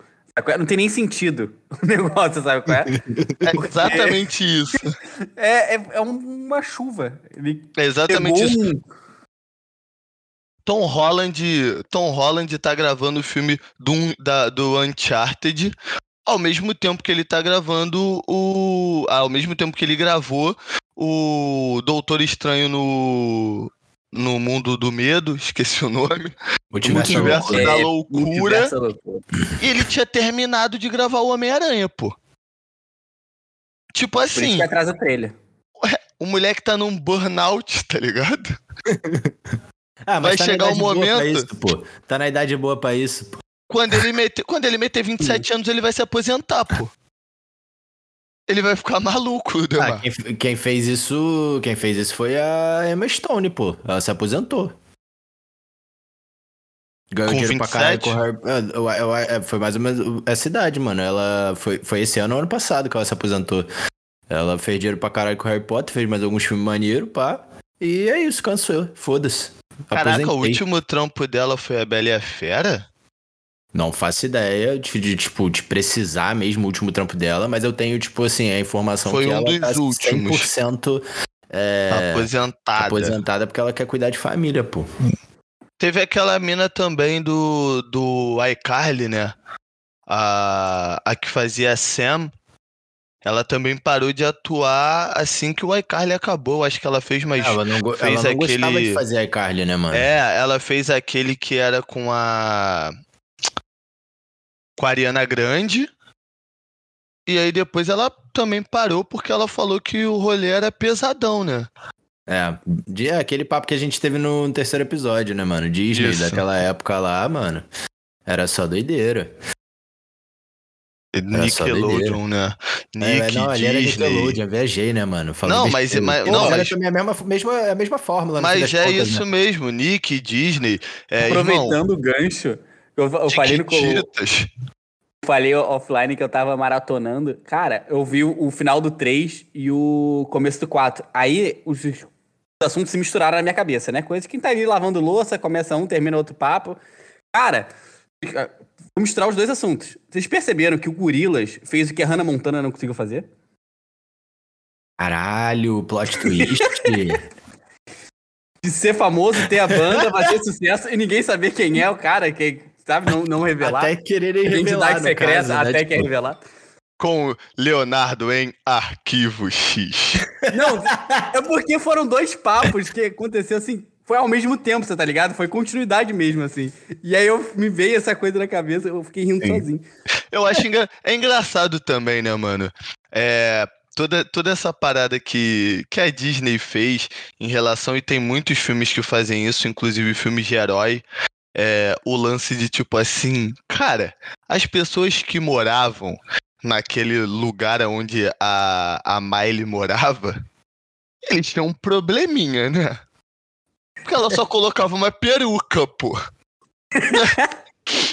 Não tem nem sentido o negócio, sabe qual é?
É exatamente isso.
É, é, é uma chuva. Ele
é exatamente isso. Um... Tom Holland, Tom Holland tá gravando o filme do, da, do Uncharted ao mesmo tempo que ele tá gravando o. Ao mesmo tempo que ele gravou o Doutor Estranho no. No mundo do medo, esqueci o nome.
Multiverso,
Multiverso da é, loucura. E ele tinha terminado de gravar o Homem-Aranha, pô. Tipo assim. Por isso
que atrás da trailer.
O moleque tá num burnout, tá ligado?
ah, mas Vai tá chegar o um momento. Isso, pô. Tá na idade boa pra isso, pô.
Quando ele meter, quando ele meter 27 anos, ele vai se aposentar, pô. Ele vai ficar maluco.
Ah, quem, quem, fez isso. Quem fez isso foi a Emma Stone, pô. Ela se aposentou. Ganhou
Com
dinheiro pra caralho
27?
com o Harry eu- eu- é, Foi mais ou menos essa idade, mano. Ela foi, foi esse ano ou ano passado que ela se aposentou. Ela fez dinheiro pra caralho com o Harry Potter, fez mais alguns filmes maneiros, pá. E é isso, cansou. Foda-se.
Caraca, o
Aposentei.
último trampo dela foi a Bela e a Fera?
Não faço ideia de, de, tipo, de precisar mesmo o último trampo dela, mas eu tenho, tipo, assim, a informação
Foi
que
um
ela
dos
tá
últimos.
100% é,
Aposentada.
aposentada porque ela quer cuidar de família, pô.
Teve aquela mina também do, do iCarly, né? A, a que fazia a Sam. Ela também parou de atuar assim que o iCarly acabou. Acho que ela fez mais.
Ela não,
fez
ela não gostava
aquele-
de fazer iCarly, né, mano?
É, ela fez aquele que era com a. Com a Ariana Grande. E aí depois ela também parou porque ela falou que o rolê era pesadão, né?
É, de- é aquele papo que a gente teve no terceiro episódio, né, mano? Disney,
Isso.
daquela época lá, mano. Era só doideira. só
Nickelodeon, né?
É,
Nick,
não, ali era
Disney.
Nickelodeon, viajei, né, mano? Falei
Não, mas-
besteira.
mas-
Pô,
não,
era
mas-
também a mesma, mesma, a mesma fórmula, fim
Mas é
contas,
isso
né?
mesmo, Nick, Disney. É, irmão,
Aproveitando o gancho, eu, eu falei no falei offline que eu tava maratonando. Cara, eu vi o, o final do 3 e o começo do 4. Aí os, os assuntos se misturaram na minha cabeça, né? Coisa que quem tá ali lavando louça, começa um, termina outro papo. Cara, vou misturar os dois assuntos. Vocês perceberam que o Gorilas fez o que a Hannah Montana não conseguiu fazer?
Caralho, plot twist.
De ser famoso, ter a banda, fazer sucesso e ninguém saber quem é o cara, que, sabe, não, não revelar.
Até quererem revelar,
Identidade
no
secreta,
caso, né?
até que é
Tipo,
revelar.
Com Leonardo em Arquivo X.
Não, é porque foram dois papos que aconteceu assim. Foi ao mesmo tempo, você tá ligado? Foi continuidade mesmo, assim. E aí eu me veio essa coisa na cabeça, eu fiquei rindo
Sim.
sozinho.
Eu acho engra... é engraçado também, né, mano? É, toda, toda essa parada que, que a Disney fez em relação, e tem muitos filmes que fazem isso, inclusive filmes de herói. É, o lance de tipo assim, cara, as pessoas que moravam naquele lugar onde a, a Miley morava, eles tinham um probleminha, né? Porque ela só colocava uma peruca, pô.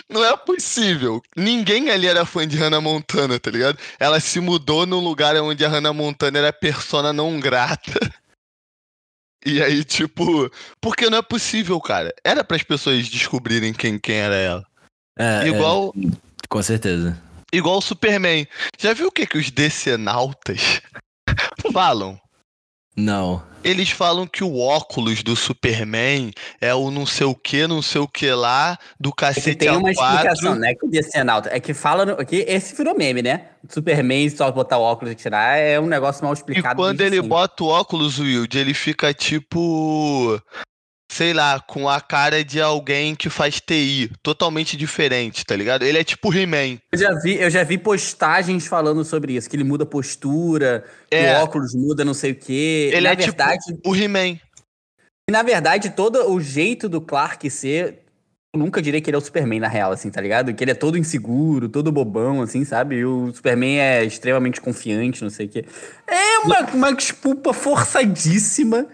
Não é possível. Ninguém ali era fã de Hannah Montana, tá ligado? Ela se mudou num lugar onde a Hannah Montana era persona não grata. E aí, tipo, porque não é possível, cara. Era para as pessoas descobrirem quem, quem era ela.
é, é,
Igual,
com certeza.
igual o Superman. Já viu o que que os decenautas falam?
Não.
Eles falam que o óculos do Superman é o não sei o que, não sei o que lá, do
É que
cacete
tem uma
A4.
explicação, não é que o decenalto. É que fala. Que esse virou meme, né? Superman só botar o óculos e tirar é um negócio mal
E
explicado.
quando
desde
ele
sempre.
bota o óculos, Wilde, ele fica tipo. Sei lá, com a cara de alguém que faz TI, totalmente diferente, tá ligado? Ele é tipo He-Man.
Eu já, vi, eu já vi postagens falando sobre isso, que ele muda a postura, que
É.
o óculos muda não sei o quê.
Ele
na
é tipo-
verdade,
O He-Man.
E, na verdade, todo o jeito do Clark ser. Eu nunca diria que ele é o Superman, na real, assim, tá ligado? Que ele é todo inseguro, todo bobão, assim, sabe? E o Superman é extremamente confiante, não sei o quê. É uma, uma desculpa forçadíssima.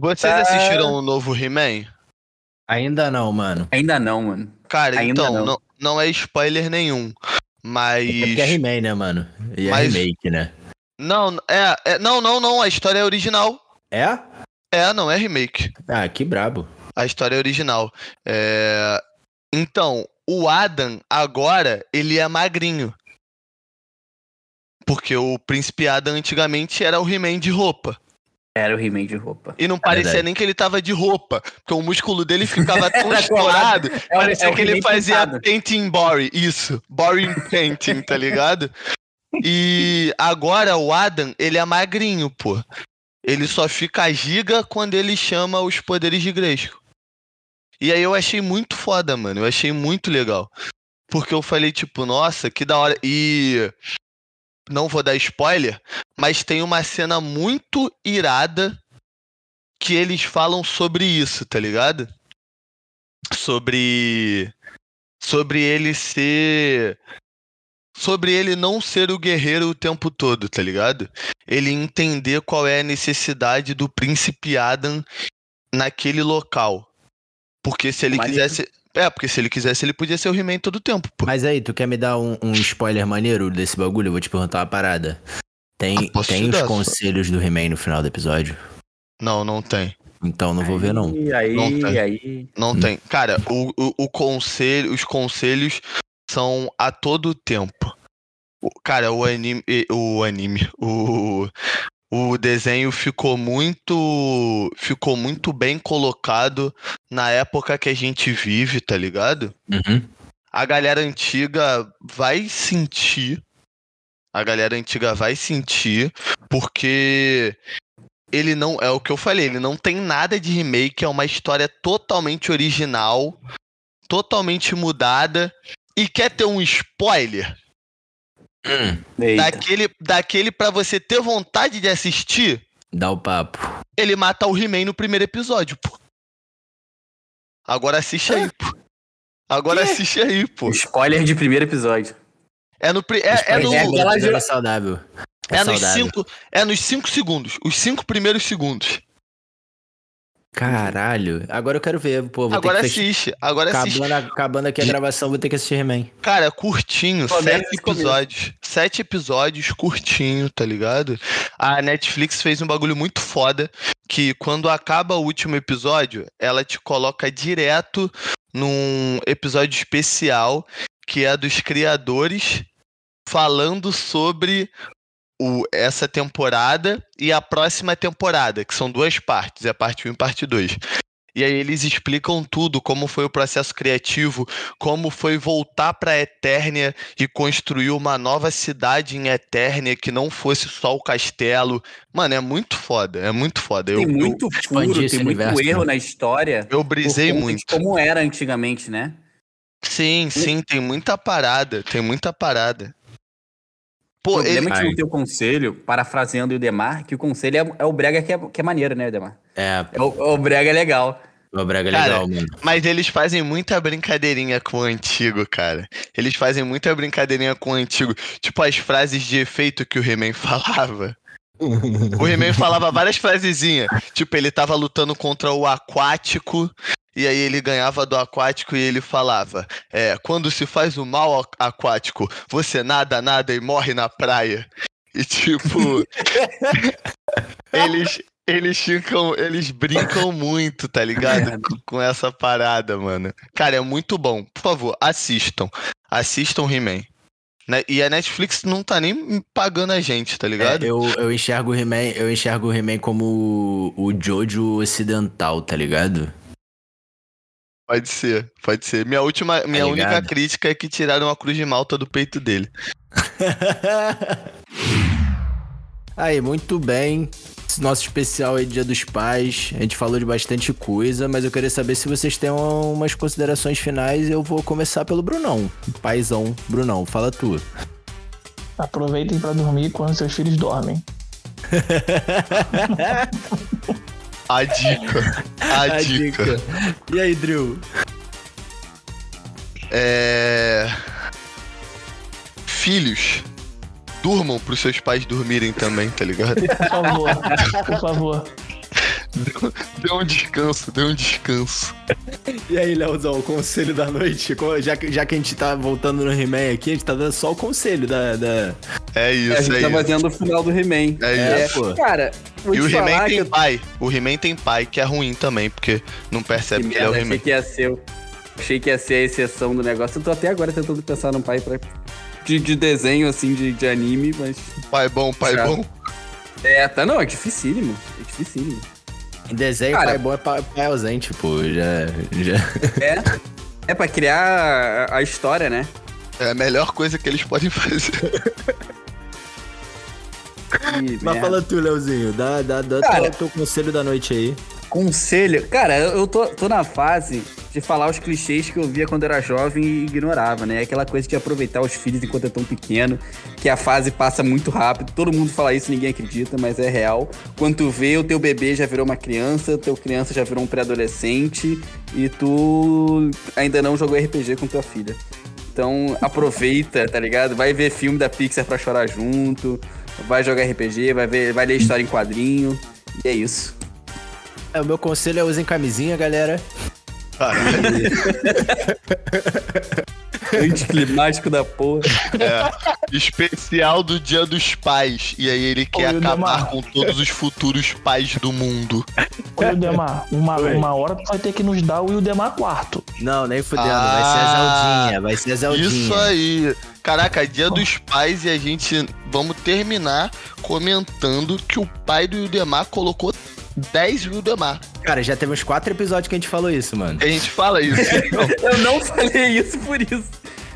Vocês
Tá.
assistiram o novo He-Man?
Ainda não, mano.
Ainda não, mano.
Cara,
Ainda
então,
não.
não. Não, é spoiler nenhum. Mas.
É porque é He-Man, né, mano? E é
Mas-
remake, né?
Não, é, é. Não, não, não. A história é original.
É?
É, não é remake.
Ah, que brabo.
A história é original. É... Então, o Adam, agora, ele é magrinho. Porque o príncipe Adam antigamente era o He-Man de roupa.
Era o He-Man de roupa.
E não parecia
verdade.
nem que ele tava de roupa. Porque o músculo dele ficava tão estourado.
É
parecia
é
que ele fazia
pintado.
painting body. Isso. Boring painting, tá ligado? E agora o Adam, ele é magrinho, pô. Ele só fica giga quando ele chama os poderes de Gresco. E aí eu achei muito foda, mano. Eu achei muito legal. Porque eu falei, tipo, nossa, que da hora. E. Não vou dar spoiler, mas tem uma cena muito irada que eles falam sobre isso, tá ligado? Sobre. Sobre ele ser. Sobre ele não ser o guerreiro o tempo todo, tá ligado? Ele entender qual é a necessidade do príncipe Adam naquele local. Porque se ele quisesse. É, porque se ele quisesse, ele podia ser o He-Man todo o tempo, pô.
Mas aí, tu quer me dar um, um spoiler maneiro desse bagulho? Eu vou te perguntar uma parada. Tem,
Ah,
tem
te
os conselhos do He-Man no final do episódio?
Não, não tem.
Então não vou ver, não.
E aí,
Não tem.
aí.
Não
Hum.
tem. Cara, o, o, o conselho, os conselhos são a todo tempo. O- Cara, o anime. O anime. O, o desenho ficou muito. Ficou muito bem colocado na época que a gente vive, tá ligado?
Uhum.
A galera antiga vai sentir. A galera antiga vai sentir, porque ele não. É o que eu falei, ele não tem nada de remake, é uma história totalmente original, totalmente mudada. E quer ter um spoiler?
Hum.
Daquele, daquele pra você ter vontade de assistir,
dá o papo.
ele mata o He-Man no primeiro episódio, pô. Agora assiste aí, pô. Agora
Quê?
assiste aí, pô.
Spoiler de primeiro episódio.
É no. pri- É, é no.
É saudável. É,
É nos,
saudável.
cinco, é nos cinco segundos. Os cinco primeiros segundos.
Caralho. Agora eu quero ver, pô. Vou
agora
ter que fechar-
assiste. Agora assiste.
Acabando, acabando aqui a gravação, vou ter que assistir He-Man.
Cara, curtinho.
Começa
sete episódios. Sete episódios, curtinho, tá ligado? A Netflix fez um bagulho muito foda. Que quando acaba o último episódio, ela te coloca direto num episódio especial que é dos criadores falando sobre o, essa temporada e a próxima temporada, que são duas partes, é a parte 1 e parte 2. E aí eles explicam tudo, como foi o processo criativo, como foi voltar pra Eternia e construir uma nova cidade em Eternia que não fosse só o castelo. Mano, é muito foda, é muito foda. Eu,
Tem muito
expandir
furo, tem muito
universo,
erro
né?
na história.
eu, eu brisei muito.
Como era antigamente, né?
Sim, sim, tem muita parada, tem muita parada.
O
Pô, ele,
problema é que no teu conselho, parafraseando o Demar, que o conselho é, é o brega que é, que é maneiro, né, Demar?
É,
É o, o brega é legal.
o Braga é
Cara,
legal, mano.
Mas eles fazem muita brincadeirinha com o antigo, cara. Eles fazem muita brincadeirinha com o antigo. Tipo as frases de efeito que o He-Man falava. O He-Man falava várias frasezinhas. Tipo, ele tava lutando contra o aquático. E aí ele ganhava do aquático e ele falava: É, quando se faz o mal aquático, você nada, nada e morre na praia. E tipo. eles. Eles ficam. Eles brincam muito, tá ligado? Com, com essa parada, mano. Cara, é muito bom. Por favor, assistam. Assistam He-Man. Né? E a Netflix não tá nem pagando a gente, tá ligado?
É, eu, eu enxergo o He-Man, eu enxergo o He-Man como o, o Jojo ocidental, tá ligado?
Pode ser, pode ser. Minha última, minha única
ligado?
crítica é que tiraram a cruz de malta do peito dele.
Aí, muito bem. Esse nosso especial aí, Dia dos Pais. A gente falou de bastante coisa, mas eu queria saber se vocês têm umas considerações finais. Eu vou começar pelo Brunão. Paizão, Brunão, fala tu.
Aproveitem pra dormir quando seus filhos dormem.
A dica. A, dica.
E aí, Drill?
É. Filhos, durmam pros seus pais dormirem também, tá ligado?
Por favor, por favor.
Dê um descanso, dê um descanso.
E aí, Leozão, o conselho da noite? Já, que- já que a gente tá voltando no He-Man aqui, a gente tá dando só o conselho da. da...
É
a
isso,
gente
é
tá
isso.
fazendo o final do He-Man.
É
É,
isso.
pô.
Cara, vou
E
te
o He-Man tem
eu
pai. O He-Man tem pai, que é ruim também, porque não percebe
Que
que ele é o
merda, achei
He-Man.
que ia ser. Achei que ia ser a exceção do negócio. Eu tô até agora tentando pensar num pai pra... de, de desenho, assim, de, de anime, mas.
Pai bom, pai
Chato.
bom.
É, tá, não, é dificílimo. É dificílimo.
Desenho,
Cara-
pai bom é pai, pai ausente, pô. Já. já...
É. É pra criar a, a história, né?
É a melhor coisa que eles podem fazer.
Que
Mas fala tu, Leozinho. Dá, dá, dá
Cara-
teu, teu conselho da noite aí.
Conselho. Cara, eu tô, tô na fase de falar os clichês que eu via quando era jovem e ignorava, né? Aquela coisa de aproveitar os filhos enquanto é tão pequeno, que a fase passa muito rápido. Todo mundo fala isso, ninguém acredita, mas é real. Quando tu vê, o teu bebê já virou uma criança, teu criança já virou um pré-adolescente e tu ainda não jogou RPG com tua filha. Então aproveita, tá ligado? Vai ver filme da Pixar pra chorar junto, vai jogar RPG, vai ver, vai ler história em quadrinho. E é isso.
É, o meu conselho é usem camisinha, galera.
Anticlimático da porra.
É. Especial do Dia dos Pais. E aí ele quer
Ô,
acabar com todos os futuros pais do mundo.
Ô, Wildemar, uma,
Oi.
uma hora tu vai ter que nos dar o Wildemar quarto.
Não, nem fudendo. Vai ser a
Ah,
Zeldinha. Vai ser a Zeldinha.
Isso aí. Caraca, Dia dos Pais e a gente vamos terminar comentando que o pai do Wildemar colocou 10 Wildemar.
Cara, já teve uns quatro episódios que a gente falou isso, mano.
A gente fala isso.
Eu não falei isso por isso.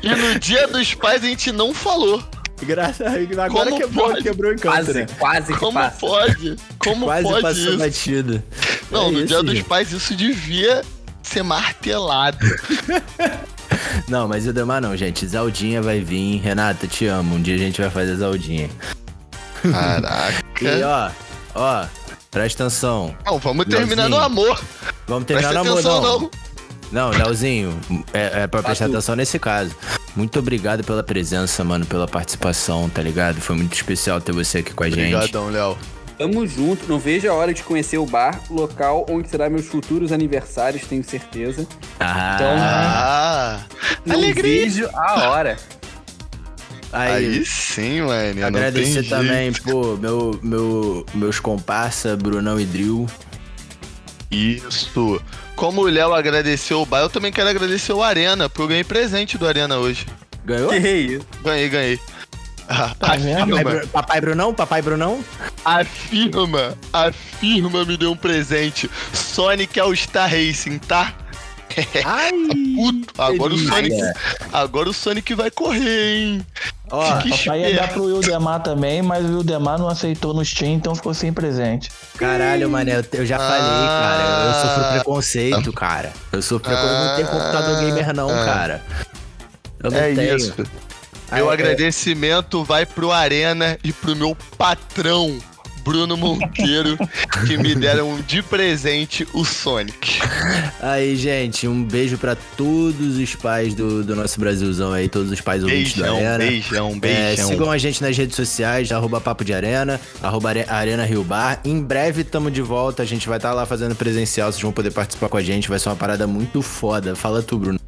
e no Dia dos Pais a gente não falou.
Graças Agora
Como
quebrou,
pode?
quebrou o encanto,
Quase,
né?
quase que
Como
passa.
pode? Como
Quase
pode
passou
isso?
batido.
Não,
É
no
isso,
Dia dos
gente.
Pais isso devia ser martelado.
Não, mas o Demar não, gente. Zeldinha vai vir. Renata, te amo. Um dia a gente vai fazer Zeldinha.
Caraca.
E ó, ó, presta atenção.
Não, vamos terminar
Leozinho.
no amor.
Vamos terminar
Presta
no amor,
atenção,
não.
não.
Não, Leozinho, é, é pra prestar
Batu.
atenção nesse caso. Muito obrigado pela presença, mano, pela participação, tá ligado? Foi muito especial ter você aqui com a gente.
Obrigadão, Léo.
Tamo junto, não vejo a hora de conhecer o bar, local onde será meus futuros aniversários, tenho certeza.
Ah,
Então,
Ah,
Não
alegria.
vejo a hora.
Aí,
Aí sim, mano. não
agradecer
tem
também,
jeito.
pô, meu, meu, meus comparsa, Brunão e Drill.
Isso. Como o Léo agradeceu o bar, eu também quero agradecer o Arena, porque eu ganhei presente do Arena hoje.
Ganhou?
Que isso?
Ganhei, ganhei. Ah,
Tá?
Papai,
afirma,
Bru- Papai Brunão? Papai Brunão?
a firma, a firma me deu um presente. Sonic All-Star Racing, tá?
Ai!
Puto, agora o. Sonic, agora o Sonic vai correr, hein?
Ó,
Que
Papai ia dar
esperto.
pro Wildemar também, mas o Wildemar não aceitou no Steam, então ficou sem presente.
caralho, mané, eu- eu já falei, cara. Eu sofro
Ah.
preconceito, cara. Eu sofro preconceito. Eu não tenho computador gamer, não,
Ah.
cara. Eu não
É
tenho.
isso.
Ah,
Meu
é-
agradecimento vai pro Arena e pro meu patrão, Bruno Monteiro, que me deram de presente o Sonic.
Aí, gente, um beijo pra todos os pais do, do nosso Brasilzão aí, todos os pais ouvintes do
Beijão,
Arena.
beijão,
É,
beijão.
sigam a gente nas redes sociais, arroba Papo de Arena, arroba Are- Arena Rio Bar. Em breve tamo de volta, a gente vai estar lá fazendo presencial, vocês vão poder participar com a gente, vai ser uma parada muito foda. Fala tu, Bruno.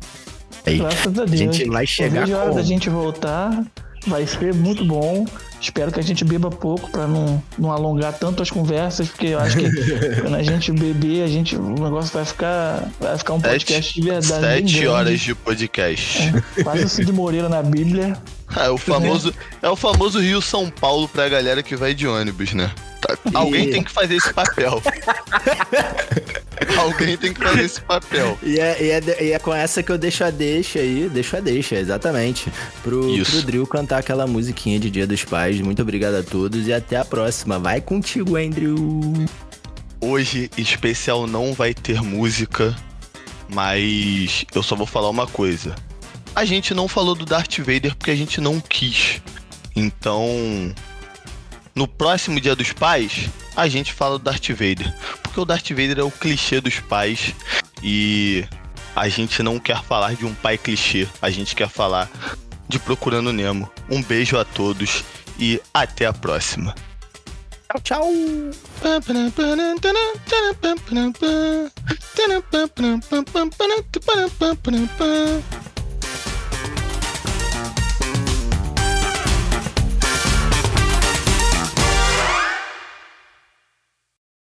Aí.
Graças a Deus.
A gente vai chegar
a hora da gente voltar. Vai ser muito bom. Espero que a gente beba pouco pra não, não alongar tanto as conversas, porque eu acho que quando a gente beber, a gente, o negócio vai ficar, vai ficar um podcast de verdade.
Sete horas de podcast.
Quase o Cid Moreira na Bíblia.
É o famoso, é o famoso Rio São Paulo pra galera que vai de ônibus, né? Tá- Alguém tem que fazer esse papel. Alguém tem que fazer esse papel.
E é, e, é, e é com essa que eu deixo a deixa aí, deixo a deixa, exatamente. Pro,
Isso.
pro Drill cantar aquela musiquinha de Dia dos Pais. Muito obrigado a todos e até a próxima. Vai contigo, Andrew.
Hoje, especial não vai ter música, mas eu só vou falar uma coisa. A gente não falou do Darth Vader porque a gente não quis. Então, no próximo Dia dos Pais, a gente fala do Darth Vader. Porque o Darth Vader é o clichê dos pais e a gente não quer falar de um pai clichê. A gente quer falar de Procurando Nemo. Um beijo a todos e até a próxima.
Tchau, tchau.
Tchau.